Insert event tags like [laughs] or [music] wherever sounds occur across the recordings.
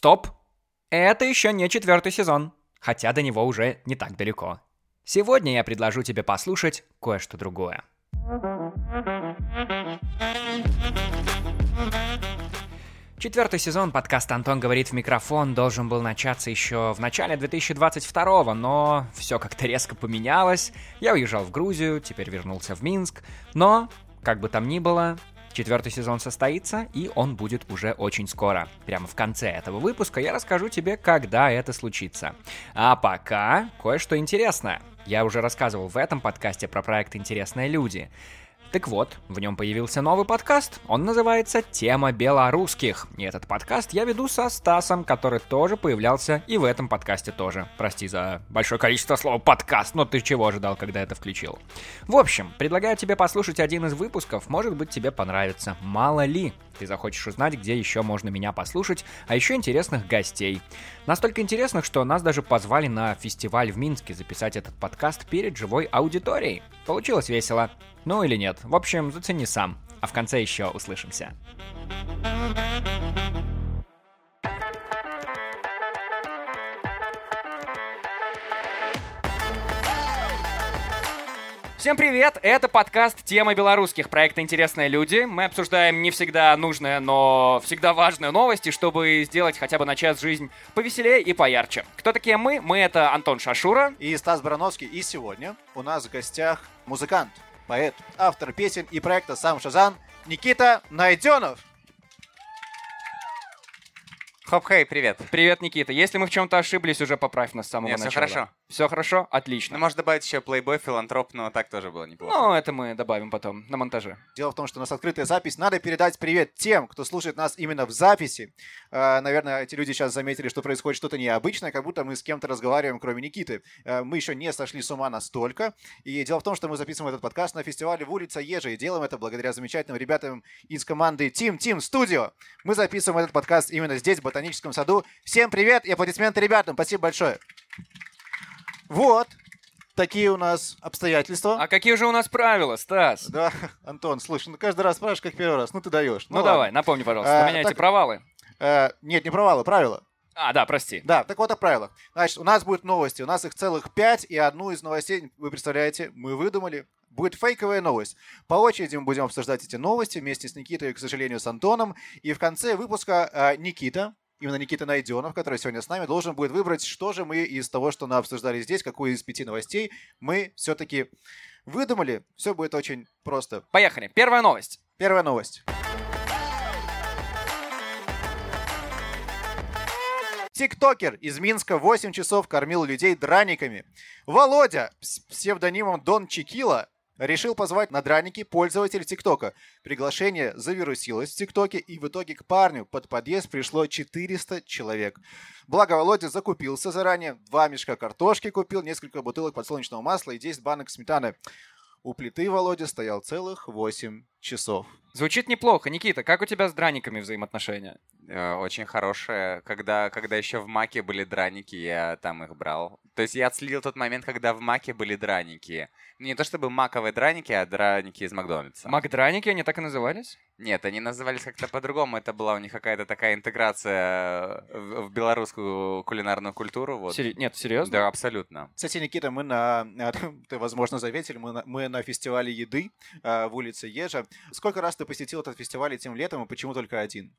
Стоп! Это еще не четвертый сезон, хотя до него уже не так далеко. Сегодня я предложу тебе послушать кое-что другое. Четвертый сезон подкаста «Антон говорит в микрофон» должен был начаться еще в начале 2022 но все как-то резко поменялось. Я уезжал в Грузию, теперь вернулся в Минск. Но, как бы там ни было, Четвертый сезон состоится, и он будет уже очень скоро. Прямо в конце этого выпуска я расскажу тебе, когда это случится. А пока кое-что интересное. Я уже рассказывал в этом подкасте про проект «Интересные люди». Так вот, в нем появился новый подкаст. Он называется «Тема белорусских». И этот подкаст я веду со Стасом, который тоже появлялся и в этом подкасте тоже. Прости за большое количество слов «подкаст», но ты чего ожидал, когда это включил? В общем, предлагаю тебе послушать один из выпусков, может быть тебе понравится. Мало ли, ты захочешь узнать, где еще можно меня послушать, а еще интересных гостей. Настолько интересных, что нас даже позвали на фестиваль в Минске записать этот подкаст перед живой аудиторией. Получилось весело. Ну или нет. В общем, зацени сам. А в конце еще услышимся. Всем привет! Это подкаст «Тема беларусских» проекта «Интересные люди». Мы обсуждаем не всегда нужные, но всегда важные новости, чтобы сделать хотя бы на час жизнь повеселее и поярче. Кто такие мы? Мы — это Антон Шашура. И Стас Барановский. И сегодня у нас в гостях музыкант, поэт, автор песен и проекта «Сам Шазан» Никита Найденов. Хоп-хей, привет. Привет, Никита. Если мы в чем-то ошиблись, уже поправь нас с самого Нет, начала. все хорошо. Все хорошо? Отлично. Ну, можно добавить еще плейбой, филантроп, но так тоже было неплохо. Ну, это мы добавим потом на монтаже. Дело в том, что у нас открытая запись. Надо передать привет тем, кто слушает нас именно в записи. Э, наверное, эти люди сейчас заметили, что происходит что-то необычное, как будто мы с кем-то разговариваем, кроме Никиты. Э, мы еще не сошли с ума настолько. И дело в том, что мы записываем этот подкаст на фестивале в улице Ежи. И делаем это благодаря замечательным ребятам из команды Team Team Studio. Мы записываем этот подкаст именно здесь, в Ботаническом саду. Всем привет и аплодисменты ребятам. Спасибо большое. Вот. Такие у нас обстоятельства. А какие же у нас правила, Стас? Да, Антон, слушай, ну каждый раз спрашиваешь, как первый раз. Ну ты даешь. Ну, давай, напомни, пожалуйста. А, У меня эти так- провалы. Э, нет, не провалы, правила. А, да, прости. Да, так вот о правилах. Значит, у нас будут новости. У нас их целых пять, и одну из новостей, вы представляете, мы выдумали. Будет фейковая новость. По очереди мы будем обсуждать эти новости вместе с Никитой, и, к сожалению, с Антоном. И в конце выпуска э, Никита, именно Никита Найденов, который сегодня с нами, должен будет выбрать, что же мы из того, что мы обсуждали здесь, какую из пяти новостей мы все-таки выдумали. Все будет очень просто. Поехали. Первая новость. Первая новость. Тиктокер из Минска 8 часов кормил людей драниками. Володя с псевдонимом Дон Чекила решил позвать на драники пользователей ТикТока. Приглашение завирусилось в ТикТоке, и в итоге к парню под подъезд пришло 400 человек. Благо, Володя закупился заранее, два мешка картошки купил, несколько бутылок подсолнечного масла и 10 банок сметаны. У плиты Володя стоял целых 8 часов. Звучит неплохо. Никита, как у тебя с драниками взаимоотношения? Э, Очень хорошая. Когда, когда еще в Маке были драники, я там их брал. То есть я отследил тот момент, когда в Маке были драники. Не то чтобы маковые драники, а драники из Макдональдса. Макдраники, они так и назывались? Нет, они назывались как-то по-другому. Это была у них какая-то такая интеграция в, в белорусскую кулинарную культуру. Вот. Сери- Нет, серьезно? Да, абсолютно. Кстати, Никита, мы на, [laughs] ты, возможно, заметили, мы на, мы на фестивале еды э, в улице Ежа. Сколько раз ты посетил этот фестиваль этим летом, и почему только один?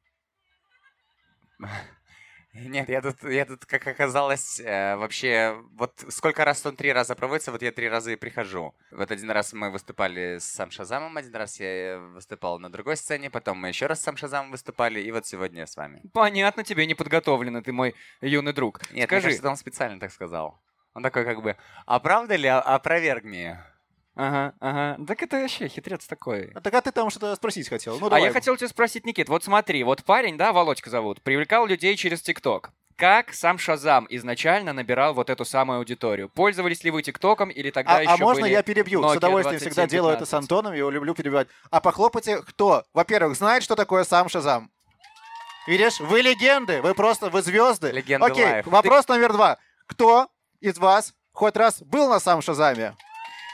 Нет, я тут, я тут, как оказалось, э, вообще, вот сколько раз он три раза проводится, вот я три раза и прихожу. Вот один раз мы выступали с Сам Шазамом, один раз я выступал на другой сцене, потом мы еще раз с Сам Шазамом выступали, и вот сегодня я с вами. Понятно, тебе не подготовлено, ты мой юный друг. Нет, Скажи. мне кажется, он специально так сказал. Он такой как бы, а правда ли, а- опровергни. Ага, ага. Так это вообще хитрец такой. А так а ты там что-то спросить хотел? Ну, А я хотел тебя спросить, Никит, вот смотри, вот парень, да, Володька зовут, привлекал людей через ТикТок. Как сам Шазам изначально набирал вот эту самую аудиторию? Пользовались ли вы ТикТоком или тогда А, еще а можно были я перебью? Nokia С удовольствием всегда 2715? делаю это с Антоном, я его люблю перебивать. А похлопайте, кто, во-первых, знает, что такое сам Шазам? Видишь, вы легенды, вы просто, вы звезды. Легенды Окей, лайф. вопрос номер два. Кто из вас хоть раз был на сам Шазаме?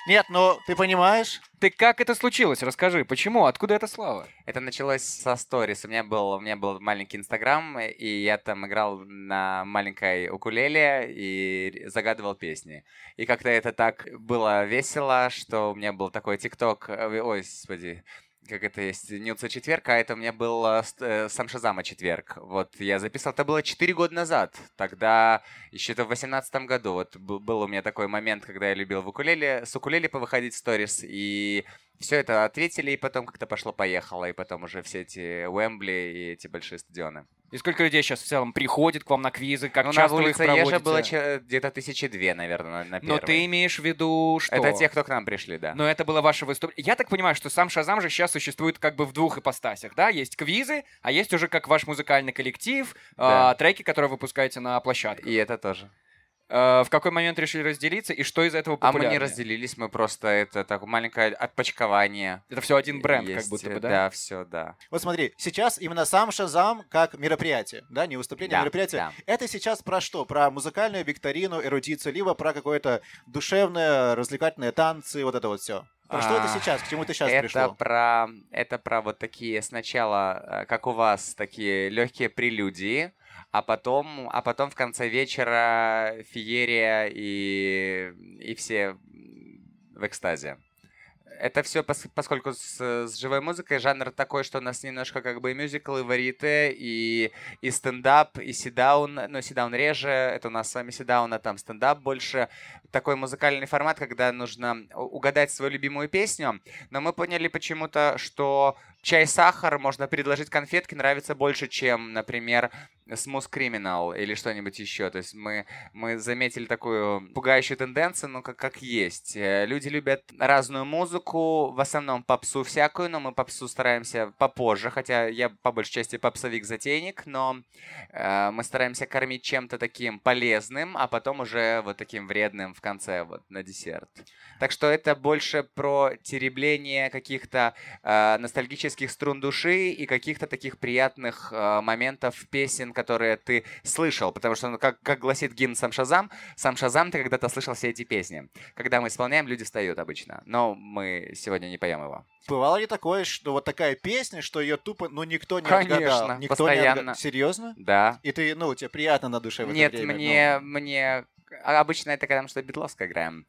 Нет, ну ты понимаешь? Ты как это случилось? Расскажи, почему? Откуда эта слава? Это началось со сторис. У меня был, у меня был маленький инстаграм, и я там играл на маленькой укулеле и загадывал песни. И как-то это так было весело, что у меня был такой тикток. э, Ой, господи, как это есть, Уца четверг, а это у меня был э, э, сам Шазама четверг. Вот я записал, это было 4 года назад. Тогда, еще это в 18 году, вот был у меня такой момент, когда я любил в укулеле, с укулеле повыходить в сторис, и все это ответили, и потом как-то пошло-поехало, и потом уже все эти Уэмбли и эти большие стадионы. И сколько людей сейчас в целом приходит к вам на квизы? Как ну, на часто вы их Ежа проводите? было где-то тысячи две, наверное, на, на Но ты имеешь в виду, что... Это те, кто к нам пришли, да. Но это было ваше выступление. Я так понимаю, что сам Шазам же сейчас существует как бы в двух ипостасях, да? Есть квизы, а есть уже как ваш музыкальный коллектив, Да. а, треки, которые выпускаете на площадках. И это тоже. А, в какой момент решили разделиться и что из этого А мы популярнее? не разделились, мы просто это такое маленькое отпочкование. Это все один бренд, как Есть, будто бы, э, да? Да, все, да. Вот смотри, сейчас именно сам Шазам как мероприятие, да, не выступление, а Да, мероприятие. да. Это сейчас про что? Про музыкальную викторину, эрудицию, либо про какое-то душевное, развлекательные танцы, вот это вот все. Про что это А, сейчас? К чему ты сейчас это пришло? про это про вот такие сначала, э, как у вас, такие легкие прелюдии, а потом, а потом в конце вечера феерия и и все в экстазе. Это все, поскольку с, с живой музыкой жанр такой, что у нас немножко как бы и мюзикл, и варите, и, и стендап, и седаун. Ну, седаун реже, это у нас с вами седаун, а там стендап больше. Такой музыкальный формат, когда нужно угадать свою любимую песню. Но мы поняли почему-то, что чай-сахар можно предложить конфетки нравится больше, чем, например, Smooth Criminal или что-нибудь еще. То есть мы, мы заметили такую пугающую тенденцию, ну, как, как есть. Э, Люди любят разную музыку, в основном попсу всякую, но мы попсу стараемся попозже, хотя я по большей части попсовик-затейник, но э, мы стараемся кормить чем-то таким полезным, а потом уже вот таким вредным в конце, вот на десерт. Так что это больше про теребление каких-то э, ностальгических струн души и каких-то таких приятных э, моментов песен, которые ты слышал. Потому что, ну, как, как гласит гимн Сам Шазам, Сам Шазам ты когда-то слышал все эти песни. Когда мы исполняем, люди встают обычно. Но мы сегодня не поем его. Бывало ли такое, что вот такая песня, что ее тупо, ну, никто не Конечно, отгадал? Никто постоянно. Не отга- Серьезно? Да. И ты, ну, тебе приятно на душе в это Нет, время, мне, ну. мне... а Обычно это когда мы что-то Бетловское играем.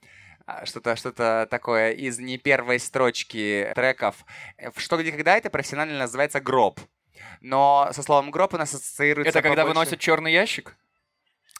А, Что-то что такое из не первой строчки треков. Э, Что, где, когда это профессионально называется гроб. Но со словом гроб у нас ассоциируется Это когда выносят черный ящик?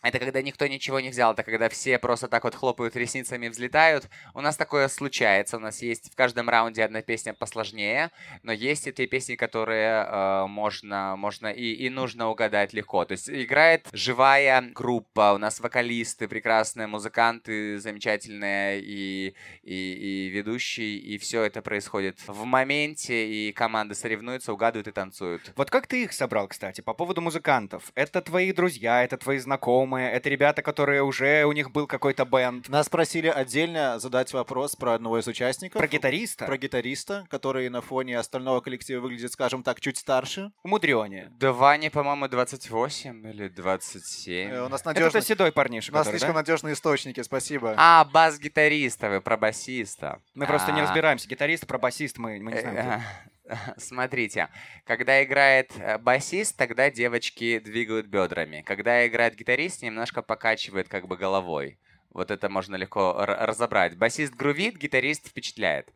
Это когда никто ничего не взял, это когда все просто так вот хлопают ресницами, взлетают. У нас такое случается. У нас есть в каждом раунде одна песня посложнее, но есть и те песни, которые э, можно, можно и, и нужно угадать легко. То есть играет живая группа, у нас вокалисты прекрасные, музыканты замечательные и, и, и ведущий, и все это происходит в моменте, и команды соревнуются, угадывают и танцуют. Вот как ты их собрал, кстати, по поводу музыкантов? Это твои друзья, это твои знакомые, это ребята, которые уже, у них был какой-то бенд. Нас просили отдельно задать вопрос про одного из участников. Про гитариста? Про гитариста, который на фоне остального коллектива выглядит, скажем так, чуть старше. Умудрёнее. Да Ване, по-моему, 28 или 27. Э, У нас Это надежный... тот седой парниша, У нас который, слишком да? надежные источники, спасибо. А, бас-гитариста, вы про басиста. Мы просто не А, разбираемся. Гитарист, про басист мы, мы не знаем. Э, [laughs] Смотрите, когда играет э, басист, тогда девочки двигают бедрами. Когда играет гитарист, немножко покачивает как бы головой. Вот это можно легко разобрать. Басист грувит, гитарист впечатляет.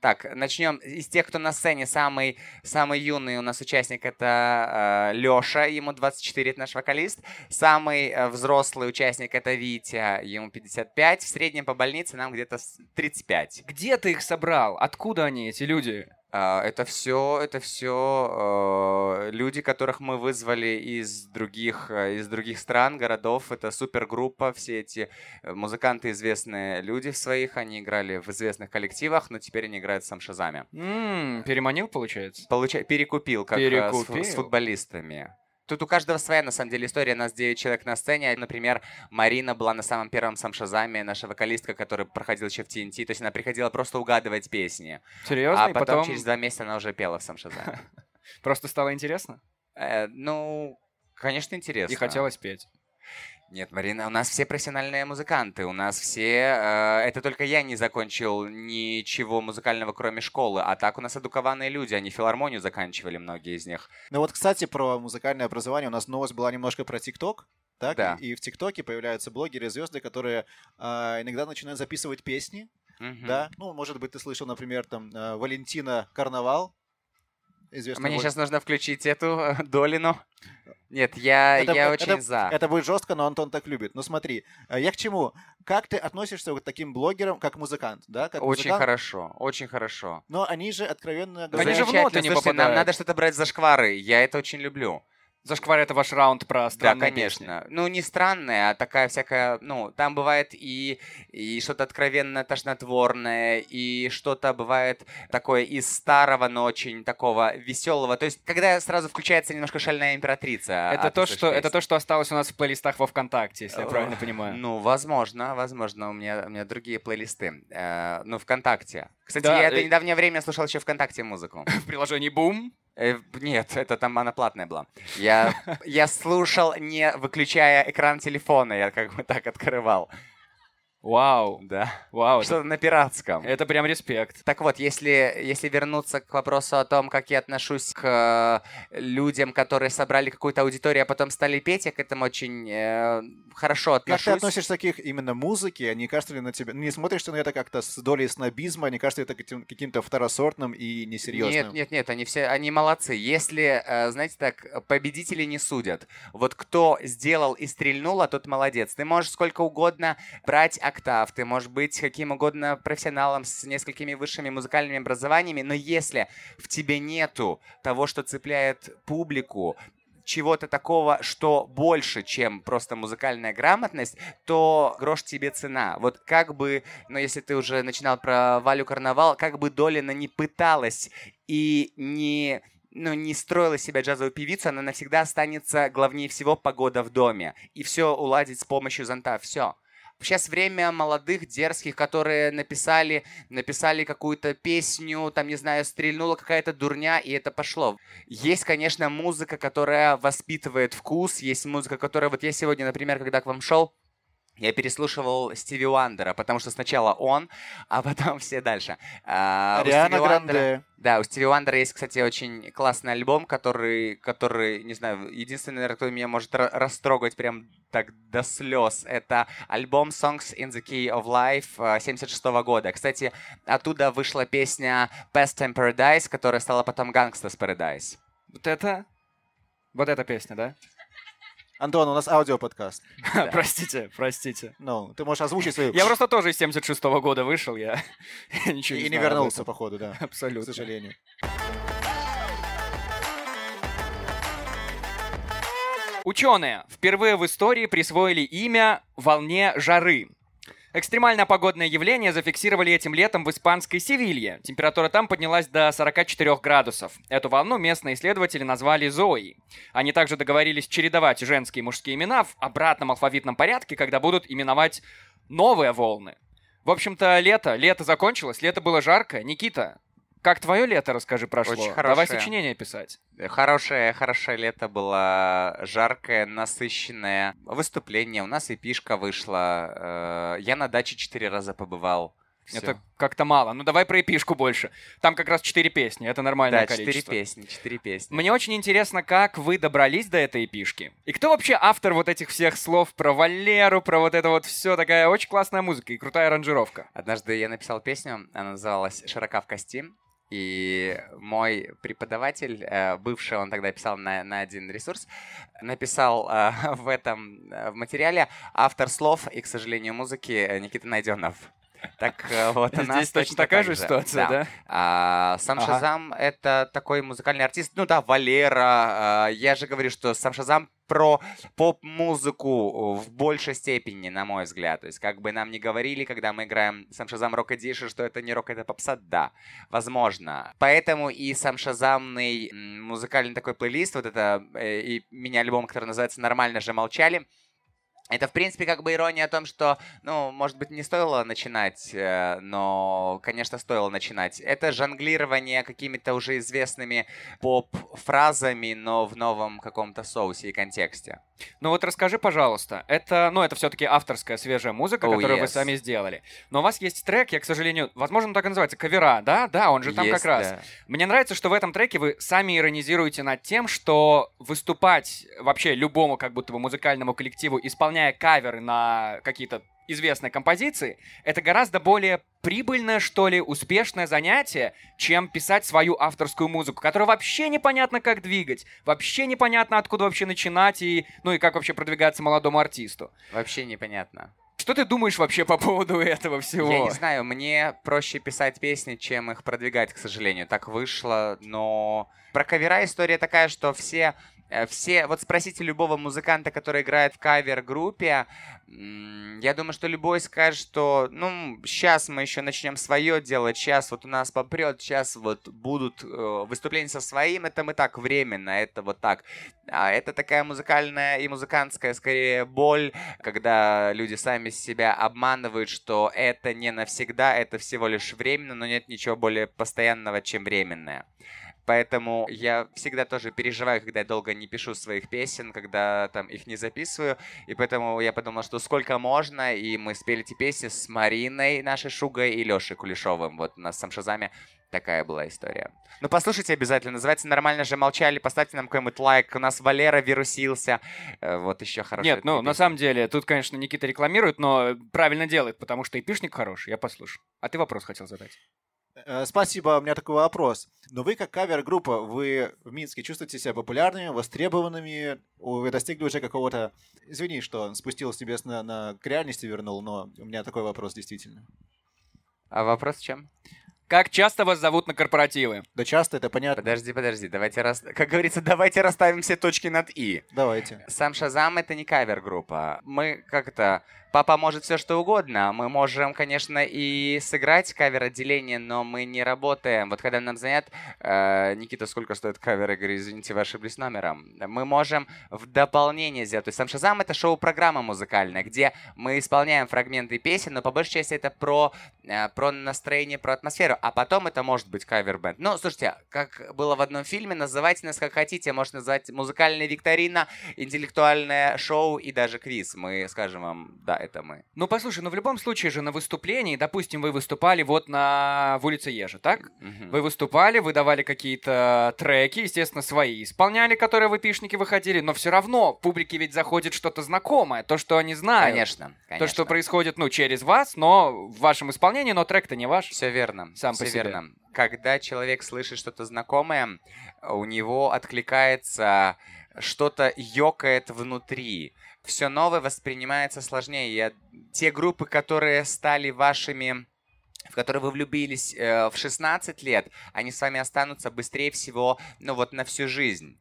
Так, начнем. Из тех, кто на сцене, самый, самый юный у нас участник это Леша, ему 24, это наш вокалист. Самый э, взрослый участник это Витя, ему 55. В среднем по больнице нам где-то с- 35. Где ты их собрал? Откуда они, эти люди? А, Это все, это все люди, которых мы вызвали из других, э, из других стран, городов. Это супергруппа, все эти э, музыканты известные люди в своих, они играли в известных коллективах, но теперь они играют в сам Шазаме. М, переманил, получается? Получа... Перекупил, как э, с Перекупил. с футболистами. Тут у каждого своя, на самом деле, история. Нас 9 человек на сцене. Например, Марина была на самом первом сам Шазаме, наша вокалистка, которая проходила еще в TNT. То есть она приходила просто угадывать песни. Серьезно? а потом, потом через два месяца она уже пела в сам Шазаме. [laughs] просто стало интересно? Э, ну, конечно, интересно. И хотелось петь. Нет, Марина, у нас все профессиональные музыканты, у нас все... Э, это только я не закончил ничего музыкального, кроме школы, а так у нас эдукованные люди, они филармонию заканчивали, многие из них. Ну вот, кстати, про музыкальное образование. У нас новость была немножко про ТикТок. Так, Да. и в ТикТоке появляются блогеры, звезды, которые а, иногда начинают записывать песни, Мгм. да. Ну, может быть, ты слышал, например, там а, Валентина Карнавал, известная Мне блог- сейчас нужно включить эту э, Долину. Нет, я, Это- я это- очень за. Это будет жестко, но Антон так любит. Ну смотри, а, я к чему? Как ты относишься к таким блогерам, как музыкант, да? Как Очень музыкант, хорошо, очень хорошо. Но они же откровенно Они говорят... же Замечательно. внутренне Слушайте, нам попадают. надо что-то брать за шквары. Я это очень люблю. Зашквар это ваш раунд про Да, странные конечно. песни. Ну, не странная, а такая всякая, ну, там бывает и, и что-то откровенно тошнотворное, и что-то бывает такое из старого, но очень такого веселого. То есть, когда сразу включается немножко шальная императрица. Это от то, что, это песни. то, что осталось у нас в плейлистах во ВКонтакте, если я правильно понимаю. Ну, возможно, возможно, у меня, у меня другие плейлисты. Э, ну, ВКонтакте. Кстати, Да, я это э- недавнее время слушал еще ВКонтакте музыку. [laughs] В приложении Boom. Э, Нет, это там она платная была. Я, я слушал, не выключая экран телефона, я как бы так открывал. Вау, Да. вау. Что-то на пиратском. это прям респект. Так вот, если, если вернуться к вопросу о том, как я отношусь к э, людям, которые собрали какую-то аудиторию, а потом стали петь, я к этому очень э, хорошо Как ты отношусь. относишься к их именно музыке? Не кажется ли на тебя... Не смотришь ты на это как-то с долей снобизма? Не кажется ли это каким- каким-то второсортным и несерьезным? Нет, нет, нет, они все, они молодцы. Если, э, знаете так, победители не судят. Вот кто сделал и стрельнул, а тот молодец. Ты можешь сколько угодно брать октав, ты можешь быть каким угодно профессионалом с несколькими высшими музыкальными образованиями, но если в тебе нету того, что цепляет публику, чего-то такого, что больше, чем просто музыкальная грамотность, то грош тебе цена. Вот как бы, ну если ты уже начинал про Валю Карнавал, как бы Долина не пыталась и не ну, не строила себя джазовую певицу, она навсегда останется главнее всего погода в доме. И все уладить с помощью зонта. Все. Сейчас время молодых, дерзких, которые написали, написали какую-то песню, там, не знаю, стрельнула какая-то дурня, и это пошло. Есть, конечно, музыка, которая воспитывает вкус, есть музыка, которая... Вот я сегодня, например, когда к вам шел, я переслушивал Стиви Уандера, потому что сначала он, а потом [laughs] все дальше. А, Уандера- Гранде. да, у Стиви Уандера есть, кстати, очень классный альбом, который, который, не знаю, единственный, наверное, кто меня может ра- растрогать прям так до слез, это альбом Songs in the Key of Life 76 года. Кстати, оттуда вышла песня Best Time Paradise, которая стала потом Gangsta's Paradise. Вот это... Вот эта песня, да? Антон, у нас аудиоподкаст. [laughs] Да. простите, простите. Ну, ты можешь озвучить свою... Я просто тоже из 76 года вышел, я я [laughs] ничего И не не вернулся, походу, да. К Абсолютно. сожалению. Ученые впервые в истории присвоили имя волне жары. Экстремальное погодное явление зафиксировали этим летом в испанской Севилье. Температура там поднялась до 44 градусов. Эту волну местные исследователи назвали Зои. Они также договорились чередовать женские и мужские имена в обратном алфавитном порядке, когда будут именовать новые волны. В общем-то, лето. Лето закончилось, лето было жарко. Никита, как твое лето, расскажи, прошло? Очень Давай хорошее. сочинение писать. Хорошее, хорошее лето было, жаркое, насыщенное. Выступление, у нас и пишка вышла. э, Я на даче четыре раза побывал. Всё. Это как-то мало. Ну давай про эпишку больше. Там как раз четыре песни, это нормальное Да, четыре количество. песни, четыре песни. Мне очень интересно, как вы добрались до этой эпишки. И кто вообще автор вот этих всех слов про Валеру, про вот это вот все, такая очень классная музыка и крутая аранжировка. Однажды я написал песню, она называлась «Широка в кости», и мой преподаватель, э, бывший, он тогда писал на, на один ресурс, написал э, [laughs] в этом э, в материале автор слов и, к сожалению, музыки Никита Найденов. Так э, вот у нас Здесь точно такая же ситуация, да? А, сам Ага. Шазам — это такой музыкальный артист. Ну да, Валера. а, я же говорю, что сам Шазам про поп-музыку в большей степени, на мой взгляд. То есть, как бы нам не говорили, когда мы играем сам Шазам Рок Эдишн, что это не рок, это попса, да, возможно. Поэтому и сам Шазамный музыкальный такой плейлист, вот это, э, и меня альбом, который называется «Нормально же молчали», Это, в принципе, как бы ирония о том, что, ну, может быть, не стоило начинать, э, но, конечно, стоило начинать. Это жонглирование какими-то уже известными поп-фразами, но в новом каком-то соусе и контексте. Ну вот расскажи, пожалуйста, это, ну, это все-таки авторская свежая музыка, Oh, которую вы yes. сами сделали. Но у вас есть трек, я, к сожалению, возможно, он так и называется, кавера, да? Да, он же там Есть, как раз. да. Мне нравится, что в этом треке вы сами иронизируете над тем, что выступать вообще любому как будто бы музыкальному коллективу, исполняя каверы на какие-то известные композиции, это гораздо более прибыльное, что ли, успешное занятие, чем писать свою авторскую музыку, которую вообще непонятно как двигать, вообще непонятно откуда вообще начинать и, ну и как вообще продвигаться молодому артисту. Вообще непонятно. Что ты думаешь вообще по поводу [laughs] этого всего? Я не знаю, мне проще писать песни, чем их продвигать, к сожалению. Так вышло, но... Про кавера история такая, что все... э, Все, вот спросите любого музыканта, который играет в кавер-группе, я думаю, что любой скажет, что, ну, сейчас мы еще начнем свое делать, сейчас вот у нас попрет, сейчас вот будут э, выступления со своим, это мы так временно, это вот так. А это такая музыкальная и музыкантская, скорее, боль, когда люди сами себя обманывают, что это не навсегда, это всего лишь временно, но нет ничего более постоянного, чем временное. Поэтому я всегда тоже переживаю, когда я долго не пишу своих песен, когда там их не записываю. И поэтому я подумал, что сколько можно. И мы спели эти песни с Мариной, нашей Шугой, и Лешей Кулешовым. Вот у нас в Самшазаме такая была история. Ну, послушайте обязательно. Называется «Нормально же молчали». Поставьте нам какой-нибудь лайк. У нас Валера вирусился. Э, Вот еще хорошая Нет, ну, на песня. самом деле, тут, конечно, Никита рекламирует, но правильно делает, потому что эпишник хороший, я послушал. А ты вопрос хотел задать. Э, Спасибо, у меня такой вопрос. Но вы как кавер-группа, вы в Минске чувствуете себя популярными, востребованными? Вы достигли уже какого-то... Извини, что спустил с небес на, на к реальности вернул, но у меня такой вопрос действительно. А вопрос чем? Как часто вас зовут на корпоративы? Да часто это понятно. Подожди, подожди. Давайте, рас... как говорится, давайте расставим все точки над «и». Давайте. Сам Шазам — это не кавер-группа. Мы как-то... Папа может все что угодно. Мы можем, конечно, и сыграть кавер-отделение, но мы не работаем. Вот когда нам звонят, «Э, Никита, сколько стоит кавер? Я говорю, извините, вы ошиблись номером. Мы можем в дополнение сделать. То есть сам Шазам — это шоу-программа музыкальная, где мы исполняем фрагменты песен, но по большей части это про, э, про настроение, про атмосферу. А потом это может быть кавер-бенд. Ну, слушайте, как было в одном фильме, называйте нас как хотите. Можно назвать музыкальная викторина, интеллектуальное шоу и даже квиз. Мы скажем вам, да, это мы. Ну, послушай, ну в любом случае же на выступлении, допустим, вы выступали вот на в улице Ежи, так? Мгм. Вы выступали, вы давали какие-то треки, естественно, свои исполняли, которые в эпишнике выходили, но все равно публике ведь заходит что-то знакомое, то, что они знают. Конечно, конечно. То, что происходит, ну, через вас, но в вашем исполнении, но трек-то не ваш. Все верно. Сам все по себе. верно. Когда человек слышит что-то знакомое, у него откликается что-то ёкает внутри. Все новое воспринимается сложнее. Я... Те группы, которые стали вашими в которые вы влюбились э, в 16 лет, они с вами останутся быстрее всего, ну вот на всю жизнь.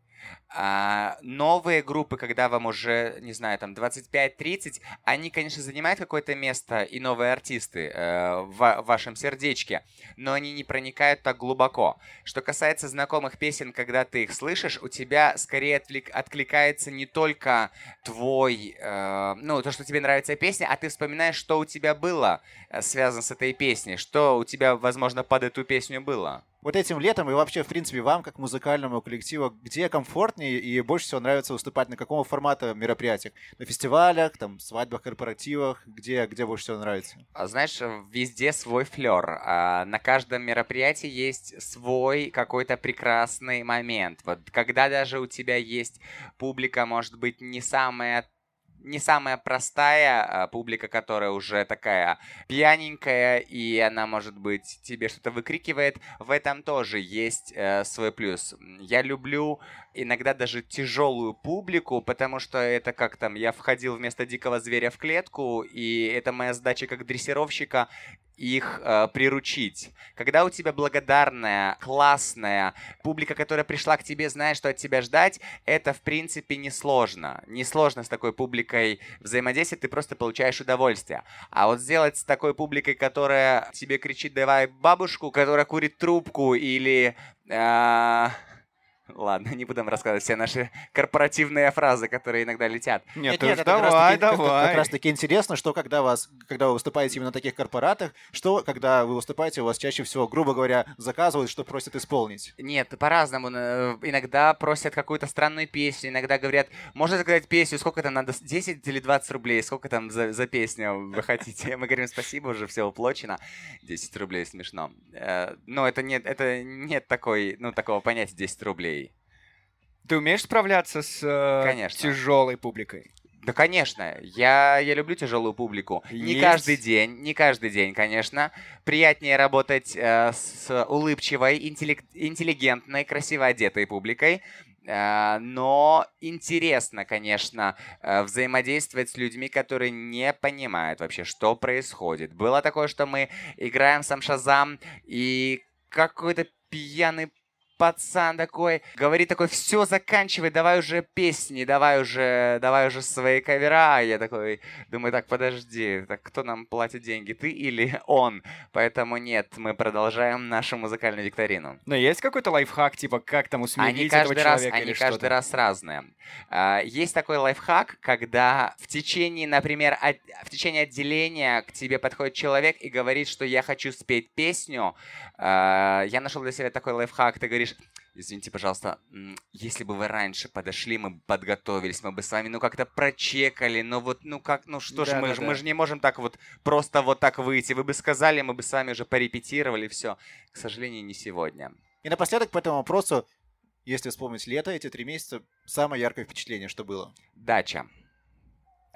А, новые группы, когда вам уже, не знаю, там 25-30, они, конечно, занимают какое-то место, и новые артисты э, в, ва- в вашем сердечке, но они не проникают так глубоко. Что касается знакомых песен, когда ты их слышишь, у тебя скорее отвлек- откликается не только твой, э, ну, то, что тебе нравится песня, а ты вспоминаешь, что у тебя было э, связано с этой песней, что у тебя, возможно, под эту песню было. Вот этим летом и вообще, в принципе, вам, как музыкальному коллективу, где комфортнее и больше всего нравится выступать на какого формата мероприятиях? На фестивалях, там, свадьбах, корпоративах? Где, где больше всего нравится? А Знаешь, везде свой флер. На каждом мероприятии есть свой какой-то прекрасный момент. Вот когда даже у тебя есть публика, может быть, не самая не самая простая а, публика, которая уже такая пьяненькая, и она, может быть, тебе что-то выкрикивает, в этом тоже есть э, свой плюс. Я люблю иногда даже тяжелую публику, потому что это как там, я входил вместо дикого зверя в клетку, и это моя задача как дрессировщика их э, приручить. Когда у тебя благодарная, классная публика, которая пришла к тебе, зная, что от тебя ждать, это, в принципе, несложно. Несложно с такой публикой взаимодействовать, ты просто получаешь удовольствие. А вот сделать с такой публикой, которая тебе кричит «давай бабушку», которая курит трубку или... э, Ладно, не будем рассказывать все наши корпоративные фразы, которые иногда летят. Нет, нет, уж это как раз давай, таки- как- давай. Как раз таки интересно, что когда вас, когда вы выступаете именно на таких корпоратах, что когда вы выступаете, у вас чаще всего, грубо говоря, заказывают, что просят исполнить. Нет, по-разному. Э, Иногда просят какую-то странную песню, иногда говорят, можно заказать песню, сколько там надо, 10 или 20 рублей, сколько там за, за песню вы хотите? Мы говорим, спасибо, уже все уплочено. 10 рублей смешно. Э, Но это нет, это нет такой, ну, такого понятия 10 рублей. Ты умеешь справляться с Конечно. тяжелой публикой? Да, конечно. Я, я люблю тяжелую публику. Не Есть. каждый день, не каждый день, конечно. Приятнее работать э, с улыбчивой, интеллек- интеллигентной, красиво одетой публикой. Э, но интересно, конечно, э, взаимодействовать с людьми, которые не понимают вообще, что происходит. Было такое, что мы играем сам Шазам, и какой-то пьяный пацан такой, говорит такой, все, заканчивай, давай уже песни, давай уже, давай уже свои кавера. Я такой, думаю, так, подожди, так кто нам платит деньги, ты или [laughs] он? Поэтому нет, мы продолжаем нашу музыкальную викторину. Но есть какой-то лайфхак, типа, как там усмирить Они этого каждый раз, человека они каждый раз разные. А, Есть такой лайфхак, когда в течение, например, от- в течение отделения к тебе подходит человек и говорит, что я хочу спеть песню. А, Я нашел для себя такой лайфхак. Ты говоришь, извините, пожалуйста, если бы вы раньше подошли, мы подготовились, мы бы с вами, ну, как-то прочекали, ну, вот, ну, как, ну, что ж, мы, же- Да-да-да. мы же не можем так вот просто вот так выйти. Вы бы сказали, мы бы с вами уже порепетировали, все. К сожалению, не сегодня. И напоследок по этому вопросу, если вспомнить лето, эти три месяца, самое яркое впечатление, что было. Дача.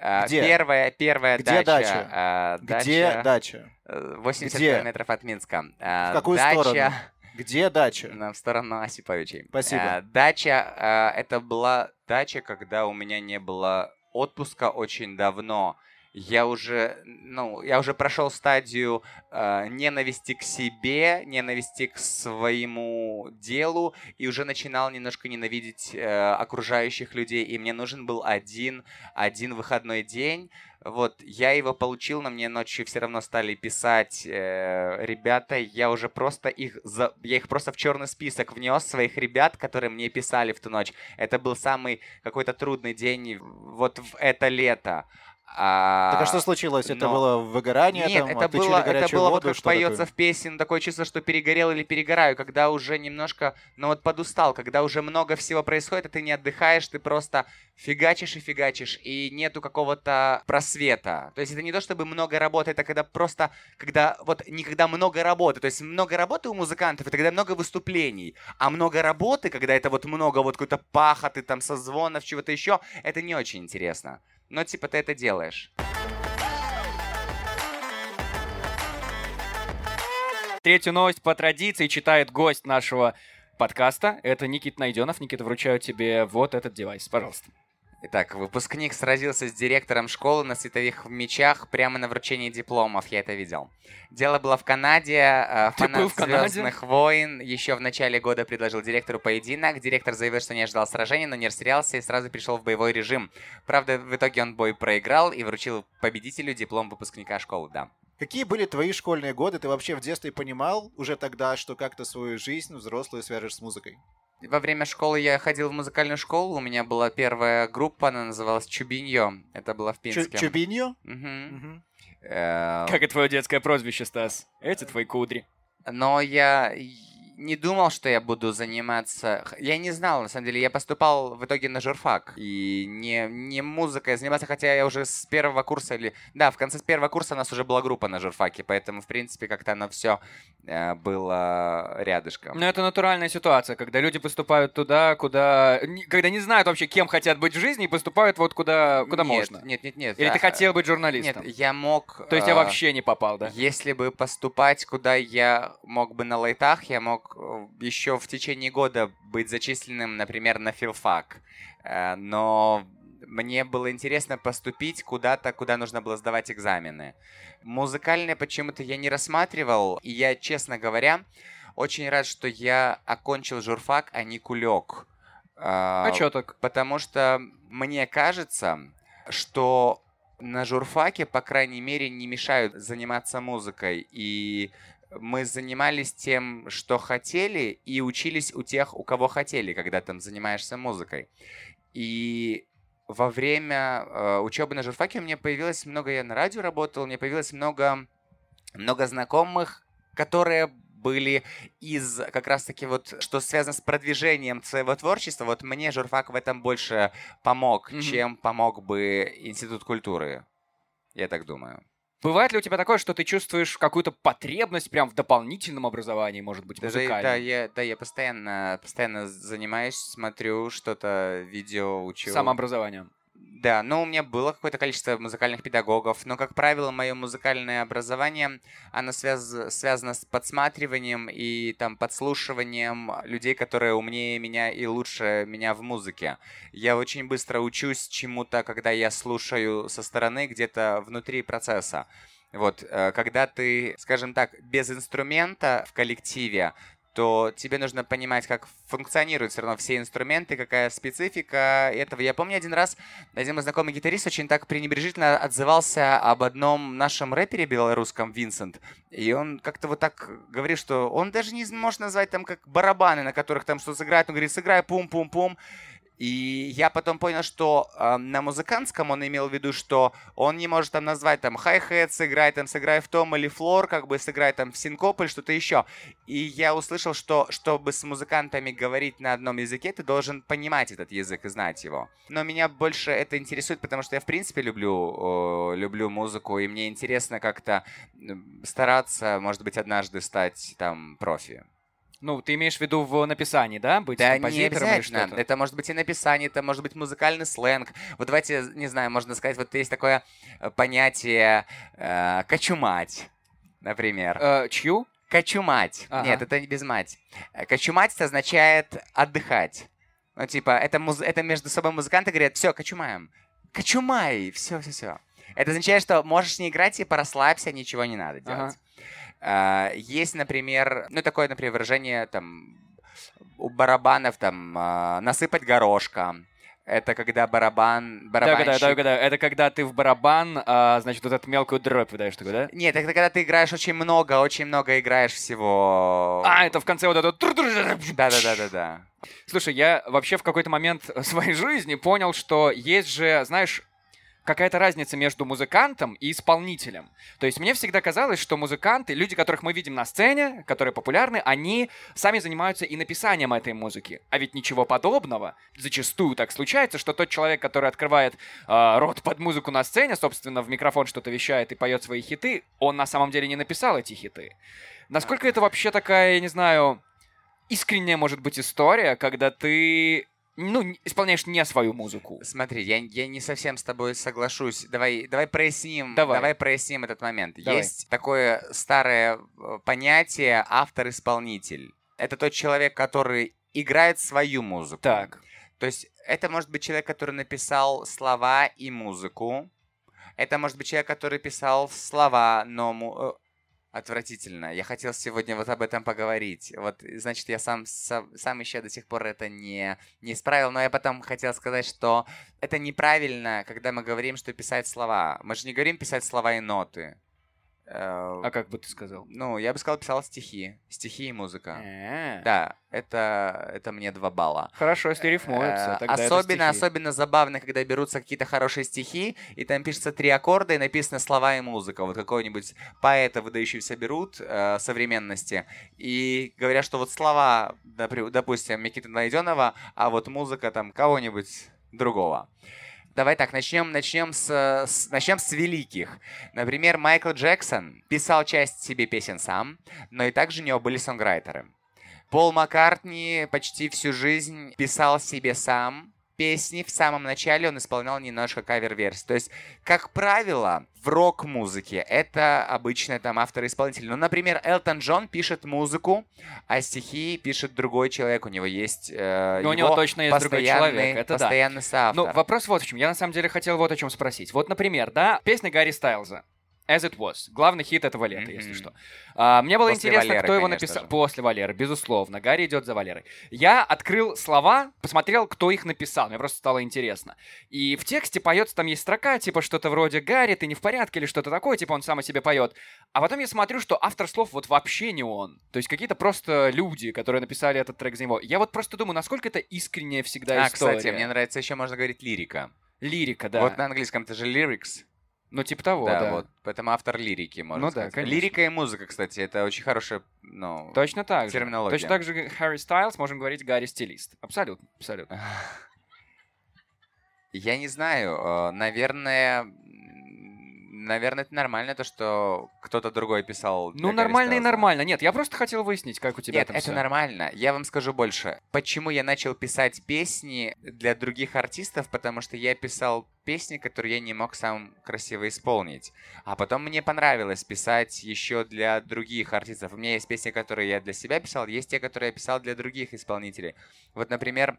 А, Где? Первая, первая Где дача. дача? а, Где дача, дача? э, 80 Где? километров от Минска. А, В какую дача, сторону? Где дача? на- В сторону Осиповичей. Спасибо. А, Дача, а, это была дача, когда у меня не было отпуска очень давно. Я уже, ну, я уже прошел стадию э, ненависти к себе, ненависти к своему делу, и уже начинал немножко ненавидеть э, окружающих людей. И мне нужен был один, один выходной день. Вот, я его получил, но мне ночью все равно стали писать э, ребята, я уже просто их, за... я их просто в черный список внес, своих ребят, которые мне писали в ту ночь. Это был самый какой-то трудный день вот в это лето. А... Так а что случилось? Это но- было выгорание? Нет, там, это было, это было воду, вот как поется такое? в песне, такое чувство, что перегорел или перегораю, когда уже немножко, ну вот подустал, когда уже много всего происходит, и ты не отдыхаешь, ты просто фигачишь и фигачишь, и нету какого-то просвета. То есть это не то, чтобы много работы, это когда просто, когда вот не когда много работы, то есть много работы у музыкантов, это когда много выступлений, а много работы, когда это вот много вот какой-то пахоты, там созвонов, чего-то еще, это не очень интересно. Но типа ты это делаешь. Третью новость по традиции читает гость нашего подкаста. Это Никит Найденов. Никита, вручаю тебе вот этот девайс, пожалуйста. Итак, выпускник сразился с директором школы на световых мечах прямо на вручении дипломов, я это видел. Дело было в Канаде, э, Ты фанат в Канаде? «Звездных войн» еще в начале года предложил директору поединок. Директор заявил, что не ожидал сражения, но не растерялся и сразу перешел в боевой режим. Правда, в итоге он бой проиграл и вручил победителю диплом выпускника школы, да. Какие были твои школьные годы? Ты вообще в детстве понимал уже тогда, что как-то свою жизнь взрослую свяжешь с музыкой? Во время школы я ходил в музыкальную школу, у меня была первая группа, она называлась Чубиньо, это было в Пинске. Чубиньо? Э, Как и твое детское прозвище, Стас? Эти твои кудри. Но я не думал, что я буду заниматься... Я не знал, на самом деле. Я поступал в итоге на журфак. И не, не музыкой заниматься, хотя я уже с первого курса или... Да, в конце первого курса у нас уже была группа на журфаке, поэтому, в принципе, как-то оно все было рядышком. Но это натуральная ситуация, когда люди поступают туда, куда... Когда не знают вообще, кем хотят быть в жизни, и поступают вот куда, куда нет, можно. Нет, нет, нет. Или а- ты хотел быть Нет, журналистом? я мог... То есть я э, вообще не попал, да? Если бы поступать, куда я мог бы на лайтах, я мог еще в течение года быть зачисленным, например, на филфак. Э, Но мне было интересно поступить куда-то, куда нужно было сдавать экзамены. Музыкальное почему-то я не рассматривал, и я, честно говоря, очень рад, что я окончил журфак, а не кулек. А чё так? Потому что мне кажется, что на журфаке, по крайней мере, не мешают заниматься музыкой. И мы занимались тем, что хотели, и учились у тех, у кого хотели, когда там занимаешься музыкой. И во время э, учебы на журфаке у меня появилось много, я на радио работал, у меня появилось много, много знакомых, которые были из как раз-таки вот, что связано с продвижением своего творчества. Вот мне журфак в этом больше помог, mm-hmm. чем помог бы Институт культуры. Я так думаю. Бывает ли у тебя такое, что ты чувствуешь какую-то потребность прям в дополнительном образовании, может быть, музыкальном? Да, я, да, я постоянно, постоянно занимаюсь, смотрю что-то, видео, учу. Самообразованием. Да, ну, у меня было какое-то количество музыкальных педагогов, но, как правило, мое музыкальное образование, оно связ... связано с подсматриванием и там подслушиванием людей, которые умнее меня и лучше меня в музыке. Я очень быстро учусь чему-то, когда я слушаю со стороны, где-то внутри процесса. Вот, э, когда ты, скажем так, без инструмента в коллективе, то тебе нужно понимать, как функционируют все равно все инструменты, какая специфика этого. Я помню один раз, один мой знакомый гитарист очень так пренебрежительно отзывался об одном нашем рэпере белорусском, Винсент. И он как-то вот так говорит, что он даже не может назвать там как барабаны, на которых там что сыграет. Он говорит, сыграй пум-пум-пум. И я потом понял, что э, на музыкантском он имел в виду, что он не может там назвать там хай-хет, сыграй там, сыграй в том или флор, как бы сыграй там в синкоп или что-то еще. И я услышал, что чтобы с музыкантами говорить на одном языке, ты должен понимать этот язык и знать его. Но меня больше это интересует, потому что я в принципе люблю, э, люблю музыку, и мне интересно как-то стараться, может быть, однажды стать там профи. Ну, ты имеешь в виду в написании, да? Быть да, не что-то? Это может быть и написание, это может быть музыкальный сленг. Вот давайте, не знаю, можно сказать, вот есть такое э, понятие э, «кочумать», например. Э, чью? Кочумать. Ага. Нет, это не без мать. Э, кочумать это означает отдыхать. Ну, типа, это, муз... это между собой музыканты говорят, все, кочумаем. Кочумай, все, все, все. Это означает, что можешь не играть, типа, расслабься, ничего не надо делать. Ага. А, есть, например, ну, такое, например, выражение, там, у барабанов, там, а, насыпать горошка. Это когда барабан... Барабанщик... Да, да, да, да, это когда ты в барабан, а, значит, вот эту мелкую дробь выдаешь такой, да? Нет, это когда ты играешь очень много, очень много играешь всего... А, это в конце вот это... Да-да-да-да-да. Слушай, я вообще в какой-то момент своей жизни понял, что есть же, знаешь, какая-то разница между музыкантом и исполнителем. То есть мне всегда казалось, что музыканты, люди, которых мы видим на сцене, которые популярны, они сами занимаются и написанием этой музыки. А ведь ничего подобного. Зачастую так случается, что тот человек, который открывает э, рот под музыку на сцене, собственно, в микрофон что-то вещает и поет свои хиты, он на самом деле не написал эти хиты. Насколько это вообще такая, я не знаю, искренняя, может быть, история, когда ты ну, исполняешь не свою музыку. Смотри, я, я не совсем с тобой соглашусь. Давай, давай проясним, давай. давай проясним этот момент. Давай. Есть такое старое э, понятие автор-исполнитель. Это тот человек, который играет свою музыку. Так. То есть это может быть человек, который написал слова и музыку. Это может быть человек, который писал слова, но э, Отвратительно. Я хотел сегодня вот об этом поговорить. Вот, значит, я сам, сам, сам еще до сих пор это не, не исправил, но я потом хотел сказать, что это неправильно, когда мы говорим, что писать слова. Мы же не говорим писать слова и ноты. Э, а как бы ты сказал? Ну, я бы сказал, писал стихи. Стихи и музыка. Э. Да, это, это мне два балла. Хорошо, если рифмуется. Э, особенно, особенно забавно, когда берутся какие-то хорошие стихи, и там пишется три аккорда, и написано слова и музыка. Вот какого-нибудь поэта выдающегося берут современности, и говорят, что вот слова, допустим, Микиты Найденова, а вот музыка там кого-нибудь другого. Давай так, начнем, начнем, с, с, начнем с великих. Например, Майкл Джексон писал часть себе песен сам, но и также у него были сонграйтеры. Пол Маккартни почти всю жизнь писал себе сам, песни в самом начале он исполнял немножко кавер-версии. То есть, как правило, в рок-музыке это обычно там автор-исполнитель. Ну, например, Элтон Джон пишет музыку, а стихи пишет другой человек. У него есть э, Но у него точно есть другой человек. Это постоянный да. соавтор. Ну, вопрос вот в чем. Я на самом деле хотел вот о чем спросить. Вот, например, да, песня Гарри Стайлза. As It Was. Главный хит этого лета, если Мгм. что. А, мне было После интересно, Валеры, кто его написал. же. После Валеры, безусловно. Гарри идет за Валерой. Я открыл слова, посмотрел, кто их написал. Мне просто стало интересно. И в тексте поется, там есть строка, типа что-то вроде «Гарри, ты не в порядке» или что-то такое, типа он сам о себе поет. А потом я смотрю, что автор слов вот вообще не он. То есть какие-то просто люди, которые написали этот трек за него. Я вот просто думаю, насколько это искренняя всегда А, история. кстати, мне нравится еще можно говорить лирика. Лирика, да. Вот на английском это же lyrics. Ну, типа того, да, да. вот. Поэтому автор лирики, можно Ну да, сказать. конечно. Лирика и музыка, кстати, это очень хорошая, ну... Точно так же. Терминология. Точно так же Харри Стайлз, можем говорить Гарри Стилист. Абсолютно, абсолютно. [laughs] Я не знаю, э, наверное... Наверное, это нормально, то, что кто-то другой писал. Ну, нормально и нормально. Нет, я просто хотел выяснить, как у тебя Нет, там это всё. нормально. Я вам скажу больше. Почему я начал писать песни для других артистов? Потому что я писал песни, которые я не мог сам красиво исполнить. А потом мне понравилось писать еще для других артистов. У меня есть песни, которые я для себя писал, есть те, которые я писал для других исполнителей. Вот, например,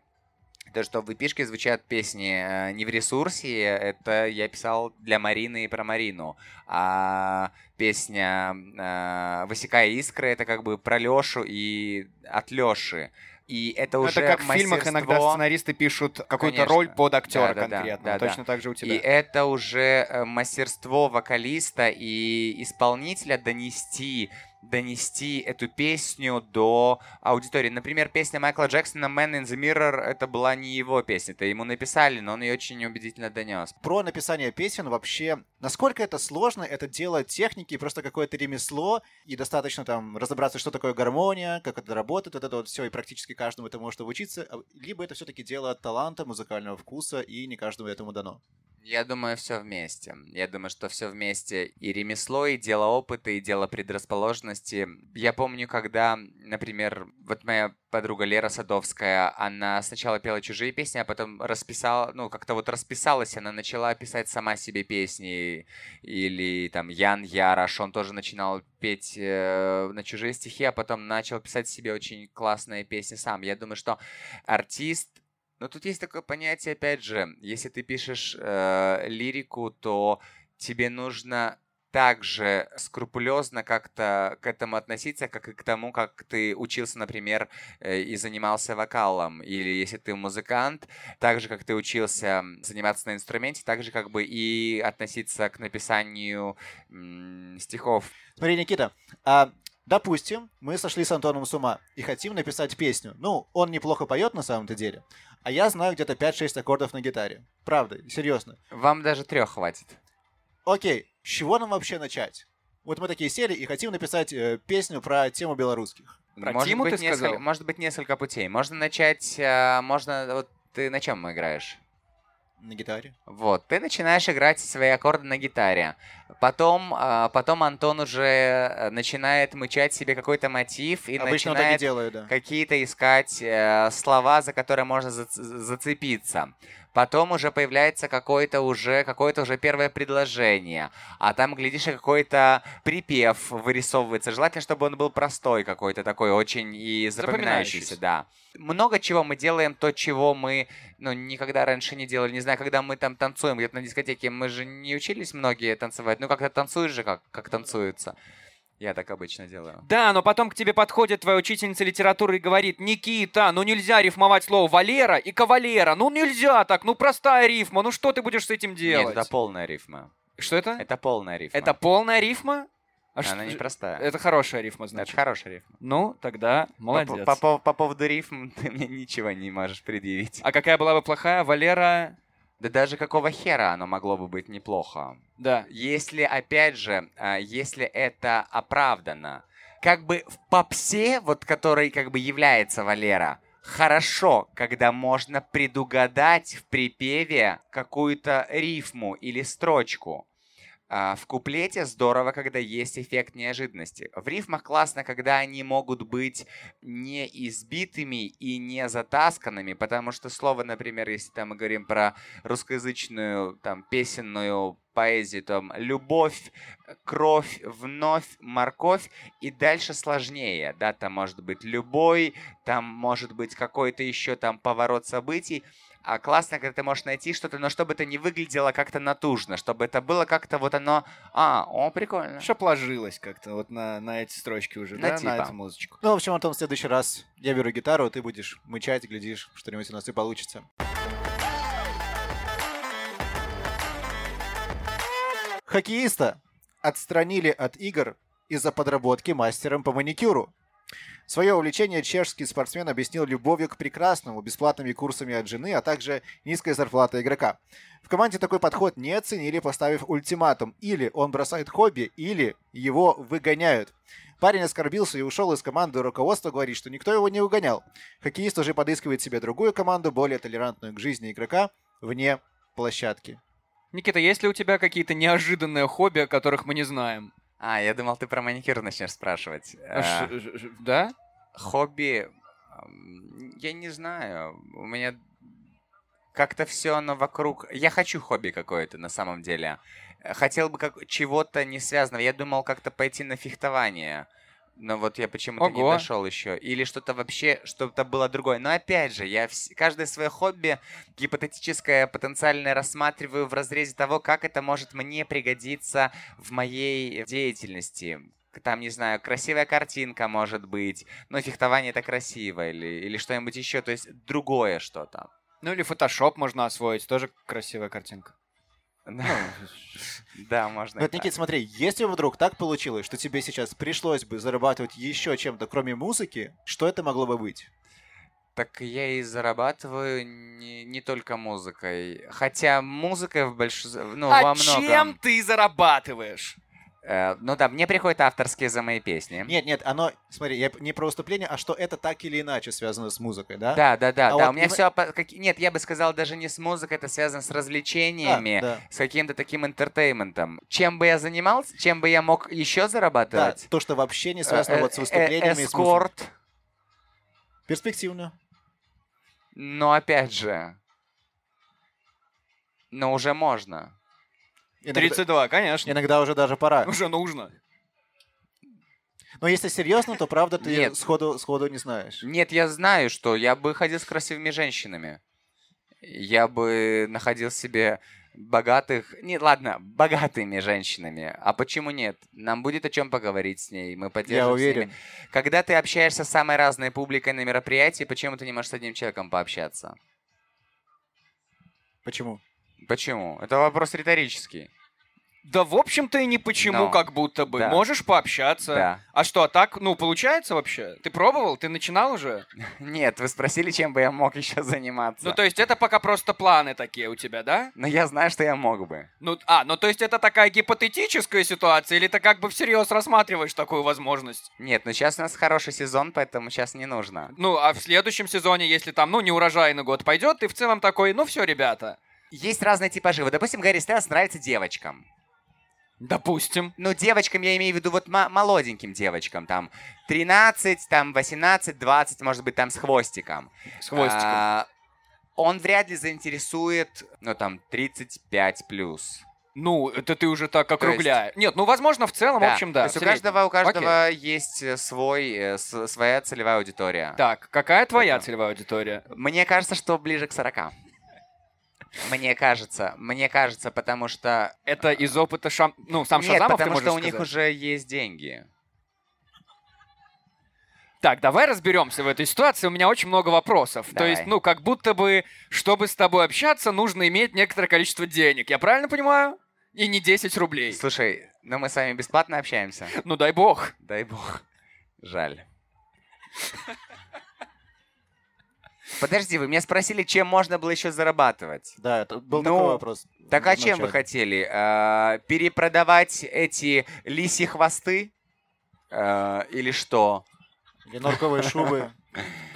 то, что в эпишке звучат песни э, не в ресурсе, это я писал для Марины и про Марину. А песня э, «Высекая искры» — это как бы про Лешу и от Леши. И это Ну, уже это как в фильмах иногда мастерство. сценаристы пишут какую-то роль под актера Да-да-да, конкретно. да-да. Точно так же у тебя. И это уже э, мастерство вокалиста и исполнителя донести, донести эту песню до аудитории. Например, песня Майкла Джексона «Man in the Mirror» — это была не его песня, это ему написали, но он ее очень убедительно донес. Про написание песен вообще, насколько это сложно, это дело техники, просто какое-то ремесло, и достаточно там разобраться, что такое гармония, как это работает, вот это вот все, и практически каждому это может обучиться, либо это все-таки дело таланта, музыкального вкуса, и не каждому этому дано. Я думаю, все вместе. Я думаю, что все вместе. И ремесло, и дело опыта, и дело предрасположенности. Я помню, когда, например, вот моя подруга Лера Садовская, она сначала пела чужие песни, а потом расписала, ну, как-то вот расписалась, она начала писать сама себе песни. Или там Ян Ярош, он тоже начинал петь э, на чужие стихи, а потом начал писать себе очень классные песни сам. Я думаю, что артист но тут есть такое понятие, опять же, если ты пишешь э, лирику, то тебе нужно также скрупулезно как-то к этому относиться, как и к тому, как ты учился, например, э, и занимался вокалом. Или если ты музыкант, так же, как ты учился заниматься на инструменте, так же как бы и относиться к написанию стихов. Смотри, Никита, а, допустим, мы сошли с Антоном с ума и хотим написать песню. Ну, он неплохо поет на самом-то деле, а я знаю где-то 5-6 аккордов на гитаре. Правда, серьезно. Вам даже трех хватит. Окей, с чего нам вообще начать? Вот мы такие сели и хотим написать э, песню про тему белорусских. Про может Тиму быть, ты несколько, сказал? может быть, несколько путей. Можно начать, э, можно... Вот ты на чем играешь? На гитаре. Вот, ты начинаешь играть свои аккорды на гитаре. Потом, а, потом Антон уже э, начинает мычать себе какой-то мотив и Обычно он так и начинает делаю, да. какие-то искать э, слова, за которые можно зац- зацепиться. Потом уже появляется какое-то уже, какое-то уже первое предложение. А там, глядишь, и какой-то припев вырисовывается. Желательно, чтобы он был простой какой-то такой, очень и запоминающийся, Запоминающийся. да. Много чего мы делаем, то, чего мы ну, никогда раньше не делали. Не знаю, когда мы там танцуем где-то на дискотеке, мы же не учились многие танцевать. Ну, как-то танцуешь же, как, как танцуется. Я так обычно делаю. Да, но потом к тебе подходит твоя учительница литературы и говорит, Никита, ну нельзя рифмовать слово Валера и кавалера. Ну нельзя так, ну простая рифма, ну что ты будешь с этим делать? Нет, это полная рифма. Что это? Это полная рифма. Это полная рифма? А Она что- непростая. Это хорошая рифма, Это значит. хорошая рифма. Ну, тогда молодец. по- по- по поводу рифм [laughs] ты мне ничего не можешь предъявить. А какая была бы плохая? Валера... Да даже какого хера оно могло бы быть неплохо. Да. Если, опять же, а, если это оправдано. Как бы в попсе, вот который как бы является Валера, хорошо, когда можно предугадать в припеве какую-то рифму или строчку. А, В куплете здорово, когда есть эффект неожиданности. В рифмах классно, когда они могут быть не избитыми и не затасканными, потому что слово, например, если там мы говорим про русскоязычную там песенную поэзию, там любовь, кровь, вновь, морковь, и дальше сложнее, да, там может быть любой, там может быть какой-то еще там поворот событий, классно, когда ты можешь найти что-то, но чтобы это не выглядело как-то натужно, чтобы это было как-то вот оно... А, о, прикольно. Чтоб ложилось как-то вот на, на эти строчки уже, На да, типа. на эту музычку. Ну, в общем, Антон, в следующий раз я беру гитару, ты будешь мычать, глядишь, что-нибудь у нас и получится. Хоккеиста отстранили от игр из-за подработки мастером по маникюру. Свое увлечение чешский спортсмен объяснил любовью к прекрасному, бесплатными курсами от жены, а также низкой зарплатой игрока. В команде такой подход не оценили, поставив ультиматум. Или он бросает хобби, или его выгоняют. Парень оскорбился и ушел из команды. Руководство говорит, что никто его не выгонял. Хоккеист уже подыскивает себе другую команду, более толерантную к жизни игрока, вне площадки. Никита, есть ли у тебя какие-то неожиданные хобби, о которых мы не знаем? А, я думал, ты про маникюр начнешь спрашивать. А Э, Да? Хобби... Я не знаю. У меня как-то все оно вокруг... Я хочу хобби какое-то на самом деле. Хотел бы как чего-то не связанного. Я думал как-то пойти на фехтование. Но вот я почему-то не Ого. дошел еще. Или что-то вообще, что-то было другое. Но опять же, я вс- каждое свое хобби гипотетическое потенциально рассматриваю в разрезе того, как это может мне пригодиться в моей деятельности. Там, не знаю, красивая картинка может быть, но фехтование это красиво, или, или что-нибудь еще, то есть другое что-то. Ну или фотошоп можно освоить, тоже красивая картинка. [laughs] Да, можно. Ну, и вот, Никит, смотри, если вдруг так получилось, что тебе сейчас пришлось бы зарабатывать еще чем-то, кроме музыки, что это могло бы быть? Так я и зарабатываю не, не только музыкой. Хотя музыка в большинстве, ну, а во многом... чем ты зарабатываешь? Э, ну да, мне приходят авторские за мои песни. Нет, нет, оно, смотри, я не про выступление, а что это так или иначе связано с музыкой, да? Да, да, да, А да. вот У меня именно- все... Нет, я бы сказал, даже не с музыкой, это связано с развлечениями, да. с каким-то таким интертейментом. Чем бы я занимался, чем бы я мог еще Да, зарабатывать? то, что вообще не связано Э, вот с э, выступлениями. и. Эскорт. Перспективно. Но опять же... Но уже можно. Иногда, 32, конечно. иногда уже даже пора. [laughs] Уже нужно. Но если серьезно, то правда ты Нет. сходу, сходу не знаешь. Нет, я знаю, что я бы ходил с красивыми женщинами. Я бы находил себе богатых... Не, ладно, богатыми женщинами. А почему нет? Нам будет о чем поговорить с ней. Мы поддержим Я с ними. уверен. Когда ты общаешься с самой разной публикой на мероприятии, почему ты не можешь с одним человеком пообщаться? Почему? Почему? Это вопрос риторический. Да, в общем-то, и не почему, Но. как будто бы. Да. Можешь пообщаться. Да. А что, так, ну, получается вообще? Ты пробовал? Ты начинал уже? [laughs] Нет, вы спросили, чем бы я мог еще заниматься. Ну, то есть это пока просто планы такие у тебя, да? Но я знаю, что я мог бы. Ну, а, ну то есть это такая гипотетическая ситуация, или ты как бы всерьез рассматриваешь такую возможность? Нет, ну сейчас у нас хороший сезон, поэтому сейчас не нужно. Ну, а в следующем сезоне, если там, ну, неурожайный год пойдет, ты в целом такой, ну, все, ребята. Есть разные типажи. Вот, допустим, Гарри Стайлс нравится девочкам. Допустим. Ну, девочкам я имею в виду вот мо- молоденьким девочкам, там 13, там 18, 20, может быть, там с хвостиком. С хвостиком. А, он вряд ли заинтересует, ну, там, 35 плюс. Ну, это ты уже так То есть- округляешь. Нет, ну, возможно, в целом, в общем, да. То есть у каждого, у каждого есть э, свой, э, своя целевая аудитория. Так, какая твоя Это- целевая аудитория? Мне кажется, что ближе к 40. Мне кажется, мне кажется, потому что... Это из опыта Шам... Ну, сам Нет, Шазамов, потому что у них уже есть деньги. Так, давай разберемся в этой ситуации. У меня очень много вопросов. То Давай. есть, ну, как будто бы, чтобы с тобой общаться, нужно иметь некоторое количество денег. Я правильно понимаю? И не 10 рублей. Слушай, ну мы с вами бесплатно общаемся. Ну, дай бог. Дай бог. Жаль. Подожди, вы меня спросили, чем можно было еще зарабатывать. Да, это был Ну, такой вопрос. Так а чем вы хотели? А, перепродавать эти лисьи хвосты? А, или что? Или норковые шубы.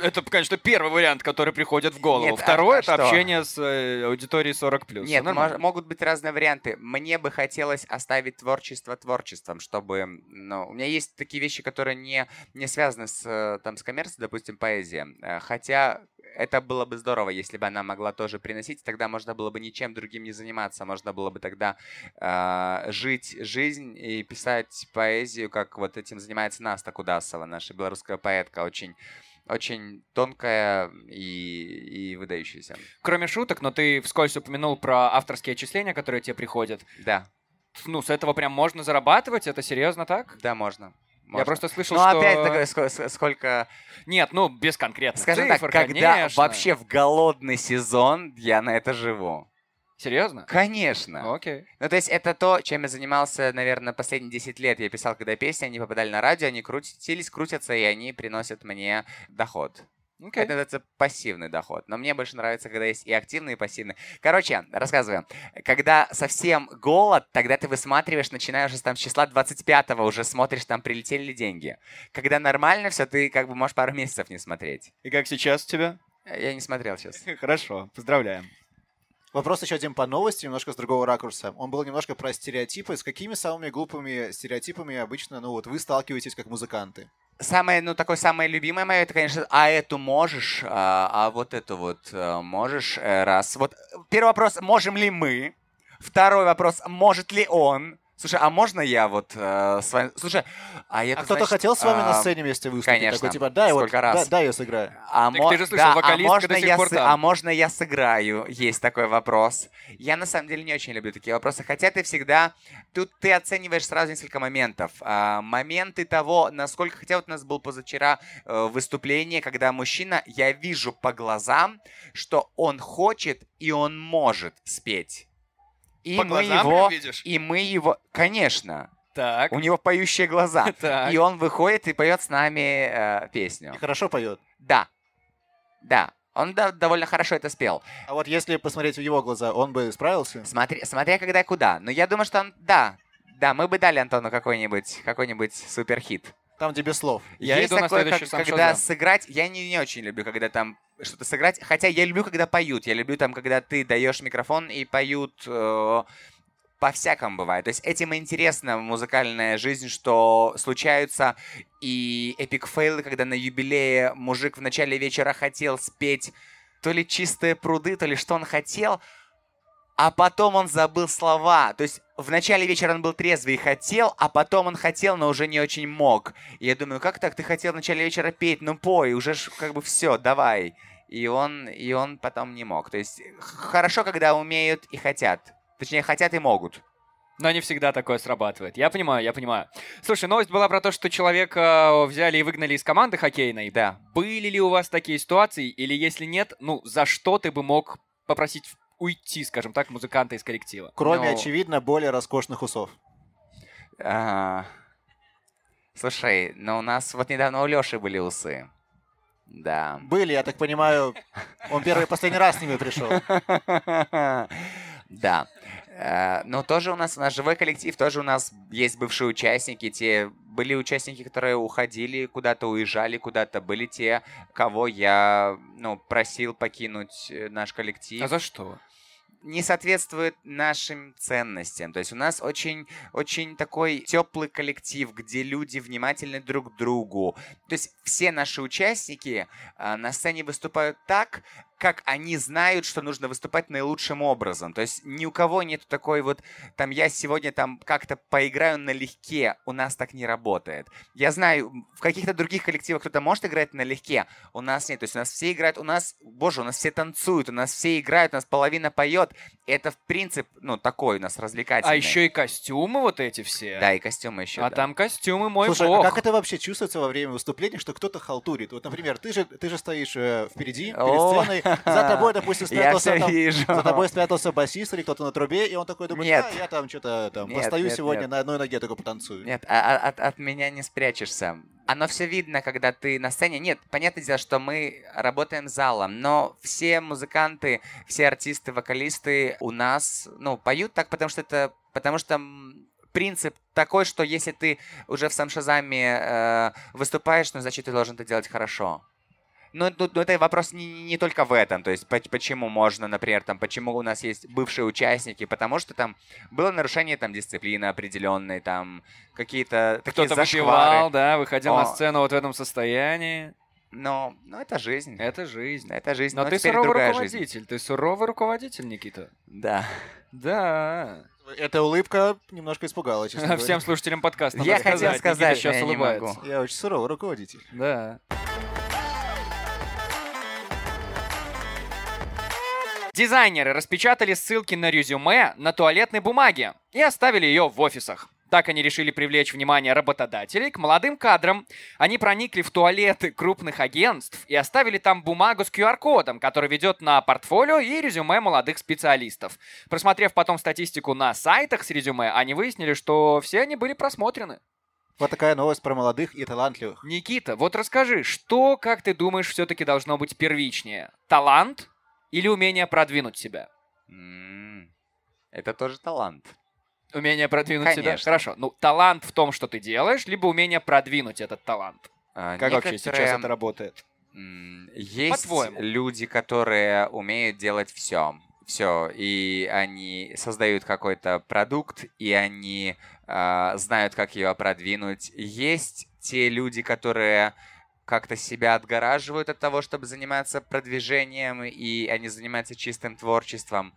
Это, конечно, первый вариант, который приходит в голову. Нет, а- Второй а это что? общение с э, аудиторией 40+. Нет, Ну, нормально. мож- могут быть разные варианты. Мне бы хотелось оставить творчество творчеством, чтобы... Ну, у меня есть такие вещи, которые не, не связаны с, э, там, с коммерцией, допустим, поэзия. Э, Хотя это было бы здорово, если бы она могла тоже приносить, тогда можно было бы ничем другим не заниматься, можно было бы тогда э, жить жизнь и писать поэзию, как вот этим занимается Наста Кудасова, наша белорусская поэтка, очень очень тонкая и, и выдающаяся. Кроме шуток, но ты вскользь упомянул про авторские отчисления, которые тебе приходят. Да, Ну, с этого прям можно зарабатывать? Это серьезно так? да, можно. Я можно. просто слышал, Ну, что... опять такое, ско- ск- сколько... Нет, ну, без конкретных Скажем цифр, так, когда конечно. вообще в голодный сезон я на это живу. Серьезно? Конечно. Окей. Ну, то есть это то, чем я занимался, наверное, последние 10 лет. Я писал, когда песни, они попадали на радио, они крутились, крутятся, и они приносят мне доход. Окей. Это называется пассивный доход. Но мне больше нравится, когда есть и активный, и пассивный. Короче, рассказываю. Когда совсем голод, тогда ты высматриваешь, начинаешь уже там с числа 25-го, уже смотришь, там прилетели ли деньги. Когда нормально все, ты как бы можешь пару месяцев не смотреть. И как сейчас у тебя? Я не смотрел сейчас. [laughs] Хорошо, поздравляем. Вопрос еще один по новости, немножко с другого ракурса. Он был немножко про стереотипы. С какими самыми глупыми стереотипами обычно, ну вот, вы сталкиваетесь как музыканты? Самое, ну, такое самое любимое мое, это, конечно, а эту можешь, а, а вот эту вот э, можешь, э, раз. Вот э, первый вопрос, можем ли мы? Второй вопрос, может ли он? Слушай, а можно я вот э, с вами... Слушай, а это А кто-то значит, хотел с вами на а, сцене вместе выступить? конечно. Такой, типа, вот, Сколько раз. да- дай я сыграю. А, Так мо- ты же слышал, да, вокалистка а можно до сих я пор там. А можно я сыграю? Есть такой вопрос. Я на самом деле не очень люблю такие вопросы, хотя ты всегда... Тут ты оцениваешь сразу несколько моментов. А, моменты того, насколько... Хотя вот у нас был позавчера э, выступление, когда мужчина, я вижу по глазам, что он хочет и он может спеть. И По мы глазам его... прям видишь? И мы его... Конечно. Так. У него поющие глаза. [laughs] Так. И он выходит и поет с нами э, песню. И хорошо поет. Да. Да. Он да- довольно хорошо это спел. А вот если посмотреть в его глаза, он бы справился? Смотри, смотря когда и куда. Но я думаю, что он... Да. Да, мы бы дали Антону какой-нибудь какой-нибудь суперхит. Там, где без слов. Я Есть иду на такое, следующий как- когда Шазам. сыграть... Я не, не очень люблю, когда там что-то сыграть. Хотя я люблю, когда поют. Я люблю там, когда ты даешь микрофон и поют... э, по-всякому бывает. То есть этим интересна музыкальная жизнь, что случаются и эпик фейлы, когда на юбилее мужик в начале вечера хотел спеть то ли чистые пруды, то ли что он хотел, а потом он забыл слова. То есть в начале вечера он был трезвый и хотел, а потом он хотел, но уже не очень мог. И я думаю, как так? Ты хотел в начале вечера петь, ну пой, уже ж как бы все, давай. И он, и он потом не мог. То есть хорошо, когда умеют и хотят. Точнее, хотят и могут. Но не всегда такое срабатывает. Я понимаю, я понимаю. Слушай, новость была про то, что человека взяли и выгнали из команды хоккейной. Да. Были ли у вас такие ситуации? Или если нет, ну, за что ты бы мог попросить уйти, скажем так, музыканта из коллектива? Кроме, Ну, очевидно, более роскошных усов. А, Слушай, но у нас вот недавно у Лёши были усы. Да. Были, я так понимаю, он первый и последний раз с ними пришел. [laughs] Да. Э, Но тоже у нас, у нас живой коллектив, тоже у нас есть бывшие участники, те были участники, которые уходили куда-то, уезжали куда-то, были те, кого я, ну, просил покинуть э, наш коллектив А за что? не соответствует нашим ценностям. То есть у нас очень, очень такой теплый коллектив, где люди внимательны друг к другу. То есть все наши участники а, на сцене выступают так, как они знают, что нужно выступать наилучшим образом. То есть ни у кого нет такой вот, там, я сегодня там как-то поиграю налегке, у нас так не работает. Я знаю, в каких-то других коллективах кто-то может играть налегке, у нас нет. То есть у нас все играют, у нас, боже, у нас все танцуют, у нас все играют, у нас половина поет. Это, в принципе, ну, такой у нас развлекательный. А еще и костюмы вот эти все. Да, и костюмы еще, А да. там костюмы, мой Слушай, бог. а как это вообще чувствуется во время выступления, что кто-то халтурит? Вот, например, ты же, ты же стоишь э, впереди, перед О. сценой, за тобой, допустим, [laughs] спрятался там, за тобой спрятался басист или кто-то на трубе, и он такой думает, Нет. «А, я там что-то там Нет, постою нет, сегодня нет. на одной ноге, только потанцую. Нет, а- а- от, от меня не спрячешься. Оно все видно, когда ты на сцене. Нет, понятное дело, что мы работаем залом, но все музыканты, все артисты, вокалисты у нас, ну, поют так, потому что это, потому что принцип такой, что если ты уже в сам Шазаме э, выступаешь, ну, значит, ты должен это делать хорошо. Ну, ну, ну, это вопрос не, не только в этом. То есть, поч- почему можно, например, там, почему у нас есть бывшие участники, потому что там было нарушение там дисциплины определенной, там какие-то такие Кто-то зашквары. выпивал, да, выходил на О. сцену вот в этом состоянии. Но, ну, это жизнь. Это жизнь. Это жизнь. Но ты теперь суровый руководитель, жизнь. ты суровый руководитель, Никита. Да. Да. Эта улыбка немножко испугала, честно [laughs] говоря. Всем слушателям подкаста Я хотел сказать, Никита сейчас но я улыбается. Я очень суровый руководитель. Да. Дизайнеры распечатали ссылки на резюме на туалетной бумаге и оставили ее в офисах. Так они решили привлечь внимание работодателей к молодым кадрам. Они проникли в туалеты крупных агентств и оставили там бумагу с QR-кодом, который ведет на портфолио и резюме молодых специалистов. Просмотрев потом статистику на сайтах с резюме, они выяснили, что все они были просмотрены. Вот такая новость про молодых и талантливых. Никита, вот расскажи, что, как ты думаешь, все-таки должно быть первичнее? Талант или умение продвинуть себя? М, Это тоже талант. Умение продвинуть себя? Конечно. Хорошо. Ну, талант в том, что ты делаешь, либо умение продвинуть этот талант. А, Как вообще сейчас некоторые, это работает? Есть По-твоему? люди, которые умеют делать все. Все. И они создают какой-то продукт, и они а, знают, как его продвинуть. Есть те люди, которые как-то себя отгораживают от того, чтобы заниматься продвижением, и они занимаются чистым творчеством.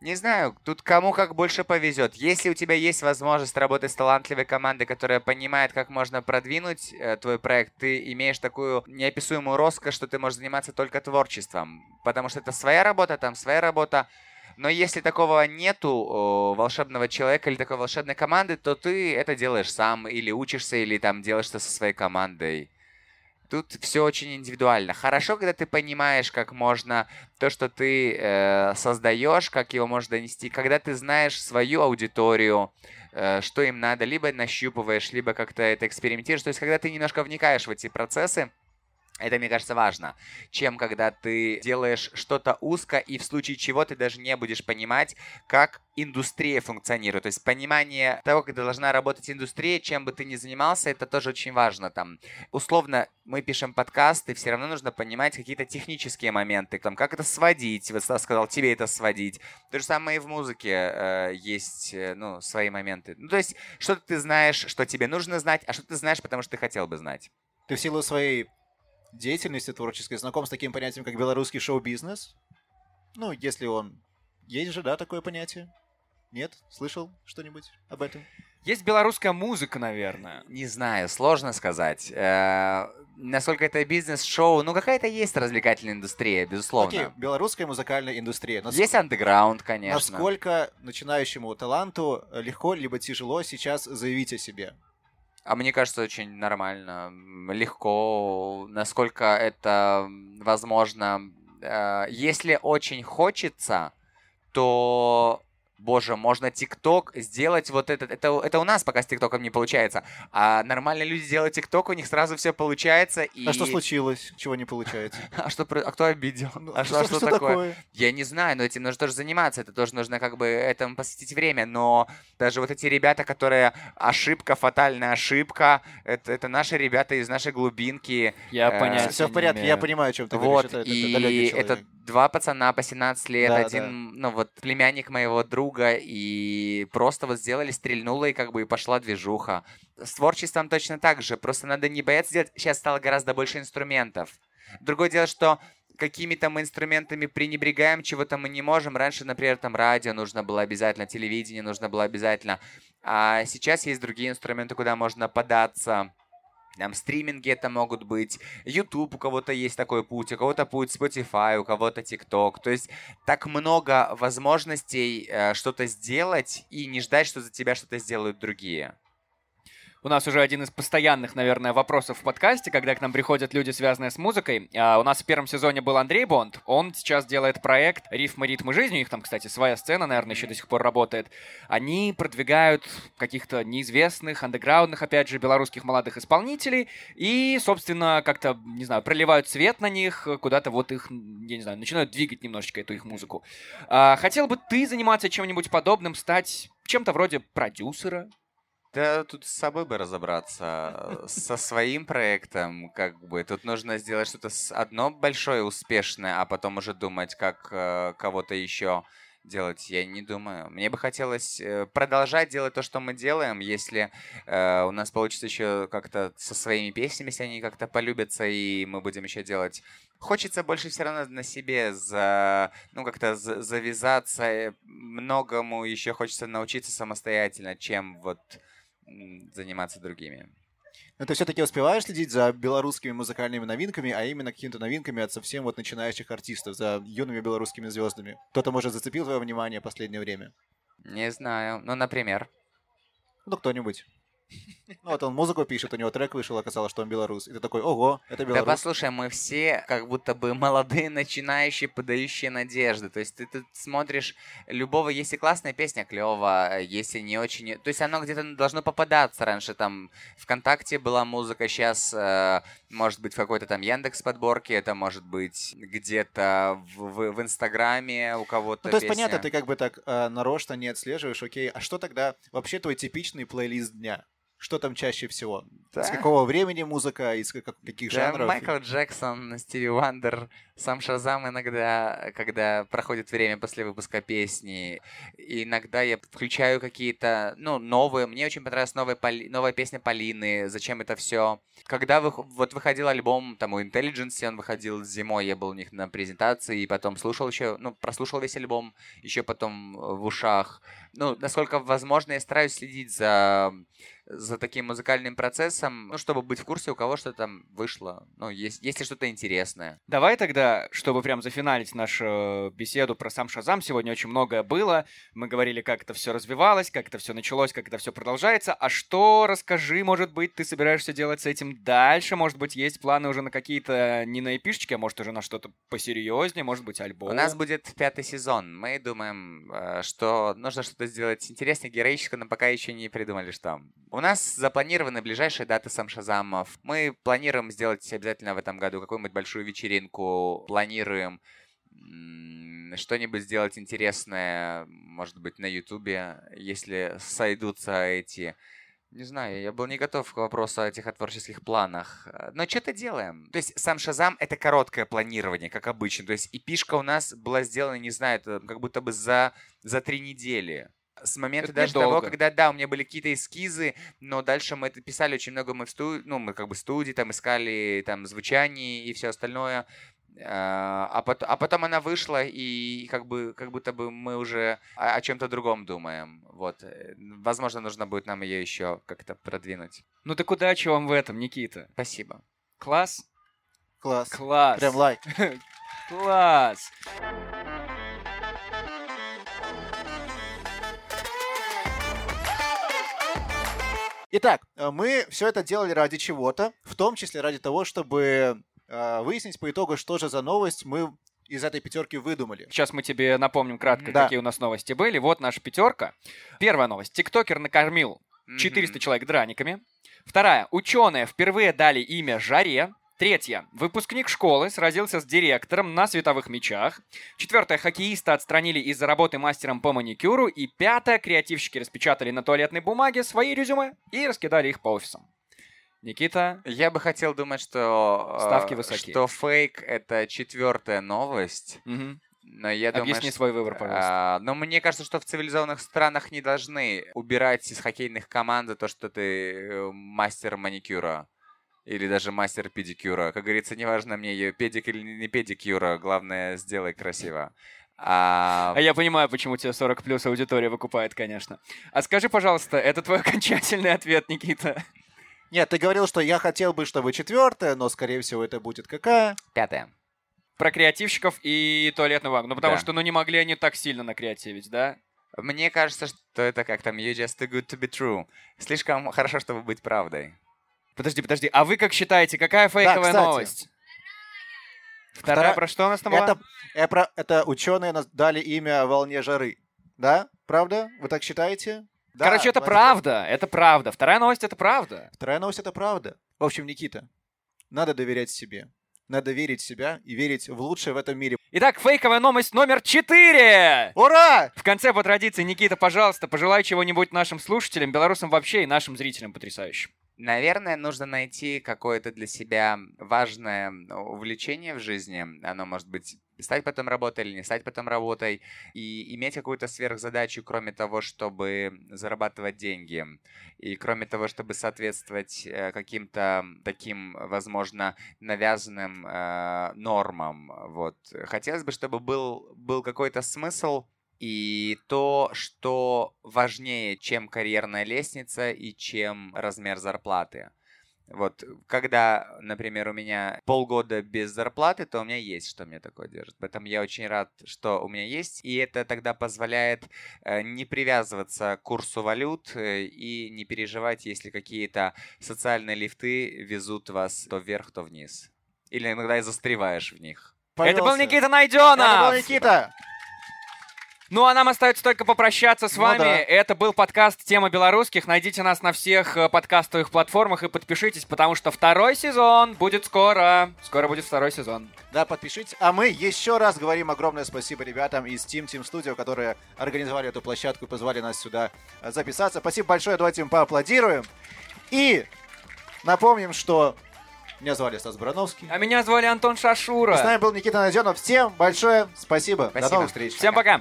Не знаю, тут кому как больше повезет. Если у тебя есть возможность работать с талантливой командой, которая понимает, как можно продвинуть э, твой проект, ты имеешь такую неописуемую роскошь, что ты можешь заниматься только творчеством. Потому что это своя работа, там своя работа. Но если такого нету о, волшебного человека или такой волшебной команды, то ты это делаешь сам, или учишься, или там делаешь что со своей командой. Тут все очень индивидуально. Хорошо, когда ты понимаешь, как можно то, что ты э, создаешь, как его можно донести, когда ты знаешь свою аудиторию, э, что им надо, либо нащупываешь, либо как-то это экспериментируешь. То есть, когда ты немножко вникаешь в эти процессы, это, мне кажется, важно, чем когда ты делаешь что-то узко, и в случае чего ты даже не будешь понимать, как индустрия функционирует. То есть понимание того, как должна работать индустрия, чем бы ты ни занимался, это тоже очень важно. Там, условно, мы пишем подкасты, все равно нужно понимать какие-то технические моменты, там, как это сводить, вот Стас сказал, тебе это сводить. То же самое и в музыке э, есть, э, ну, свои моменты. Ну, то есть, что-то ты знаешь, что тебе нужно знать, а что ты знаешь, потому что ты хотел бы знать. Ты в силу своей деятельности творческой знаком с таким понятием, как белорусский шоу-бизнес? Ну, если он... Есть же, да, такое понятие? Нет? Слышал что-нибудь об этом? Есть белорусская музыка, наверное. Не знаю, сложно сказать. Э, насколько это бизнес-шоу, ну какая-то есть развлекательная индустрия, безусловно. Окей, белорусская музыкальная индустрия. Нас- Есть андеграунд, конечно. Насколько начинающему таланту легко либо тяжело сейчас заявить о себе? А мне кажется, очень нормально, легко, насколько это возможно. Э, Если очень хочется, то, боже, можно ТикТок сделать вот этот. Это, это у нас пока с ТикТоком не получается. А нормальные люди делают ТикТок, у них сразу все получается. И... А что случилось? Чего не получается? [laughs] А что, про- а кто обидел? Ну, а что, а что что такое? такое? Я не знаю, но этим нужно тоже заниматься, это тоже нужно как бы этому посвятить время, но даже вот эти ребята, которые ошибка, фатальная ошибка, это, это наши ребята из нашей глубинки, Я Э, понятия Все в порядке, я понимаю, о чем ты вот, говоришь. Это, и далекий это человек. Два пацана по 17 лет, Да, один, ну вот, племянник моего друга, и просто вот сделали, стрельнуло, и как бы и пошла движуха. С творчеством точно так же, просто надо не бояться делать, сейчас стало гораздо больше инструментов. Другое дело, что какими-то мы инструментами пренебрегаем, чего-то мы не можем. Раньше, например, там радио нужно было обязательно, телевидение нужно было обязательно. А сейчас есть другие инструменты, куда можно податься. Там стриминги это могут быть, YouTube у кого-то есть такой путь, у кого-то путь Spotify, у кого-то TikTok. То есть так много возможностей э, что-то сделать и не ждать, что за тебя что-то сделают другие. У нас уже один из постоянных, наверное, вопросов в подкасте, когда к нам приходят люди, связанные с музыкой. А, у нас в первом сезоне был Андрей Бонд. Он сейчас делает проект «Рифмы, ритмы жизни». У них там, кстати, своя сцена, наверное, еще до сих пор работает. Они продвигают каких-то неизвестных, андеграундных, опять же, белорусских молодых исполнителей. И, собственно, как-то, не знаю, проливают свет на них, куда-то вот их, я не знаю, начинают двигать немножечко эту их музыку. А, хотел бы ты заниматься чем-нибудь подобным, стать чем-то вроде продюсера? Да, тут с собой бы разобраться, со своим проектом, как бы. Тут нужно сделать что-то одно большое, успешное, а потом уже думать, как э, кого-то еще делать. Я не думаю. Мне бы хотелось э, продолжать делать то, что мы делаем, если э, у нас получится еще как-то со своими песнями, если они как-то полюбятся, и мы будем еще делать. Хочется больше все равно на себе за, ну, как-то за- завязаться, э, многому еще хочется научиться самостоятельно, чем вот заниматься другими. Но ты все-таки успеваешь следить за белорусскими музыкальными новинками, а именно какими-то новинками от совсем вот начинающих артистов, за юными белорусскими звездами? Кто-то, может, зацепил твое внимание в последнее время? Не знаю. Ну, например. Ну, кто-нибудь. Ну, вот он музыку пишет, у него трек вышел, оказалось, что он белорус. И ты такой, ого, это белорус. Да послушай, мы все как будто бы молодые, начинающие, подающие надежды. То есть ты тут смотришь любого, если классная песня, клево, если не очень... То есть оно где-то должно попадаться раньше. Там ВКонтакте была музыка, сейчас э, может быть в какой-то там Яндекс подборке, это может быть где-то в, в, в Инстаграме у кого-то Ну, то есть песня. понятно, ты как бы так э, нарочно не отслеживаешь, окей, а что тогда вообще твой типичный плейлист дня? Что там чаще всего? Да. С какого времени музыка, из как- каких Да, жанров? Майкл Джексон, Стиви Вандер, сам Шазам иногда, когда проходит время после выпуска песни. Иногда я включаю какие-то, ну, новые. Мне очень понравилась новая, Поли- новая песня Полины «Зачем это все?». Когда вы, вот выходил альбом, там, у Intelligence, он выходил зимой, я был у них на презентации, и потом слушал еще, ну, прослушал весь альбом, еще потом в ушах. Ну, насколько возможно, я стараюсь следить за за таким музыкальным процессом, ну, чтобы быть в курсе, у кого что там вышло. Ну, есть, есть ли что-то интересное. Давай тогда, чтобы прям зафиналить нашу беседу про сам Шазам, сегодня очень многое было. Мы говорили, как это все развивалось, как это все началось, как это все продолжается. А что, расскажи, может быть, ты собираешься делать с этим дальше? Может быть, есть планы уже на какие-то не на эпишечки, а может уже на что-то посерьезнее, может быть, альбом? У нас будет пятый сезон. Мы думаем, э, что нужно что-то сделать интересное, героическое, но пока еще не придумали, что. У нас запланированы ближайшие даты сам Шазамов. Мы планируем сделать обязательно в этом году какую-нибудь большую вечеринку. Планируем что-нибудь сделать интересное, может быть, на Ютубе, если сойдутся эти не знаю, я был не готов к вопросу о этих о творческих планах. Но что-то делаем. То есть сам Шазам — это короткое планирование, как обычно. То есть и пишка у нас была сделана, не знаю, как будто бы за, за три недели. С момента Это даже того, недолго. когда, да, у меня были какие-то эскизы, но дальше мы это писали очень много, мы в студии, ну, мы как бы в студии там искали там звучание и все остальное. А а пот- а потом она вышла, и как бы как будто бы мы уже о, о чем-то другом думаем. Вот. Э, Возможно, нужно будет нам ее еще как-то продвинуть. Ну так удачи вам в этом, Никита. Спасибо. Класс? Класс. Класс. Прям лайк. [laughs] Класс. Итак, э, мы все это делали ради чего-то, в том числе ради того, чтобы выяснить по итогу, что же за новость мы из этой пятерки выдумали. Сейчас мы тебе напомним кратко, Да. какие у нас новости были. Вот наша пятерка. Первая новость. Тиктокер накормил 400 Мгм. человек драниками. Вторая. Ученые впервые дали имя Жаре. Третья. Выпускник школы сразился с директором на световых мечах. Четвертое. Хоккеиста отстранили из-за работы мастером по маникюру. И пятое. Креативщики распечатали на туалетной бумаге свои резюме и раскидали их по офисам. Никита, Я бы хотел думать, что... э, Ставки высоки. Что фейк — это четвертая новость. мгм. Но я думаю, объясни что- свой выбор, пожалуйста. А, но мне кажется, что в цивилизованных странах не должны убирать из хоккейных команд за то, что ты э, мастер маникюра. Или даже мастер педикюра. Как говорится, неважно мне, ее педик или не педикюра, главное, сделай красиво. А, А я понимаю, почему тебе 40 плюс аудитория выкупает, конечно. А скажи, пожалуйста, это твой [laughs] окончательный ответ, Никита? Нет, ты говорил, что я хотел бы, чтобы четвертая, но, скорее всего, это будет какая? Пятое. Про креативщиков и туалетную бумагу. Ну, потому Да. что, ну, не могли они так сильно накреативить, да? Мне кажется, что это как там You just too good to be true. Слишком хорошо, чтобы быть правдой. Подожди, подожди. А вы как считаете, какая фейковая кстати. новость? Вторая Вторая- про что у нас там была? Это, э, про- это ученые нас- дали имя волне жары. Да? Правда? Вы так считаете? Да, Короче, это вот. правда, это правда. Вторая новость — это правда. Вторая новость это правда. В общем, Никита, надо доверять себе. Надо верить в себя и верить в лучшее в этом мире. Итак, фейковая новость номер четыре! Ура! В конце, по традиции, Никита, пожалуйста, пожелай чего-нибудь нашим слушателям, белорусам вообще и нашим зрителям потрясающим. Наверное, нужно найти какое-то для себя важное увлечение в жизни. Оно может быть стать потом работой или не стать потом работой. И иметь какую-то сверхзадачу, кроме того, чтобы зарабатывать деньги. И кроме того, чтобы соответствовать э, каким-то таким, возможно, навязанным э, нормам. Вот. Хотелось бы, чтобы был, был какой-то смысл и то, что важнее, чем карьерная лестница и чем размер зарплаты. Вот, когда, например, у меня полгода без зарплаты, то у меня есть, что мне такое держит. Поэтому я очень рад, что у меня есть. И это тогда позволяет э, не привязываться к курсу валют э, и не переживать, если какие-то социальные лифты везут вас то вверх, то вниз. Или иногда и застреваешь в них. Это был Никита Найденов! Это был Никита! Ну, а нам остается только попрощаться с Ну вами. да. Это был подкаст «Тема белорусских». Найдите нас на всех э, подкастовых платформах и подпишитесь, потому что второй сезон будет скоро. Скоро будет второй сезон. Да, подпишитесь. А мы еще раз говорим огромное спасибо ребятам из Team Team Studio, которые организовали эту площадку и позвали нас сюда э, записаться. Спасибо большое, давайте им поаплодируем. И напомним, что меня звали Стас Барановский. А меня звали Антон С Шашура. нами был Никита Найденов. Всем большое спасибо. До Спасибо. новых встреч. Всем пока.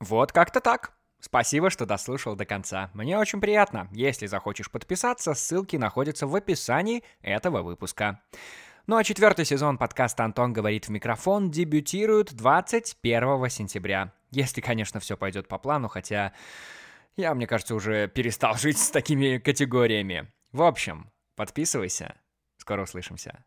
Вот как-то так. Спасибо, что дослушал до конца. Мне очень приятно. Если захочешь подписаться, ссылки находятся в описании этого выпуска. Ну а четвертый сезон подкаста «Антон говорит в микрофон» дебютирует 21 сентября. Если, конечно, все пойдет по плану, хотя я, мне кажется, уже перестал жить с такими категориями. В общем, подписывайся. Скоро услышимся.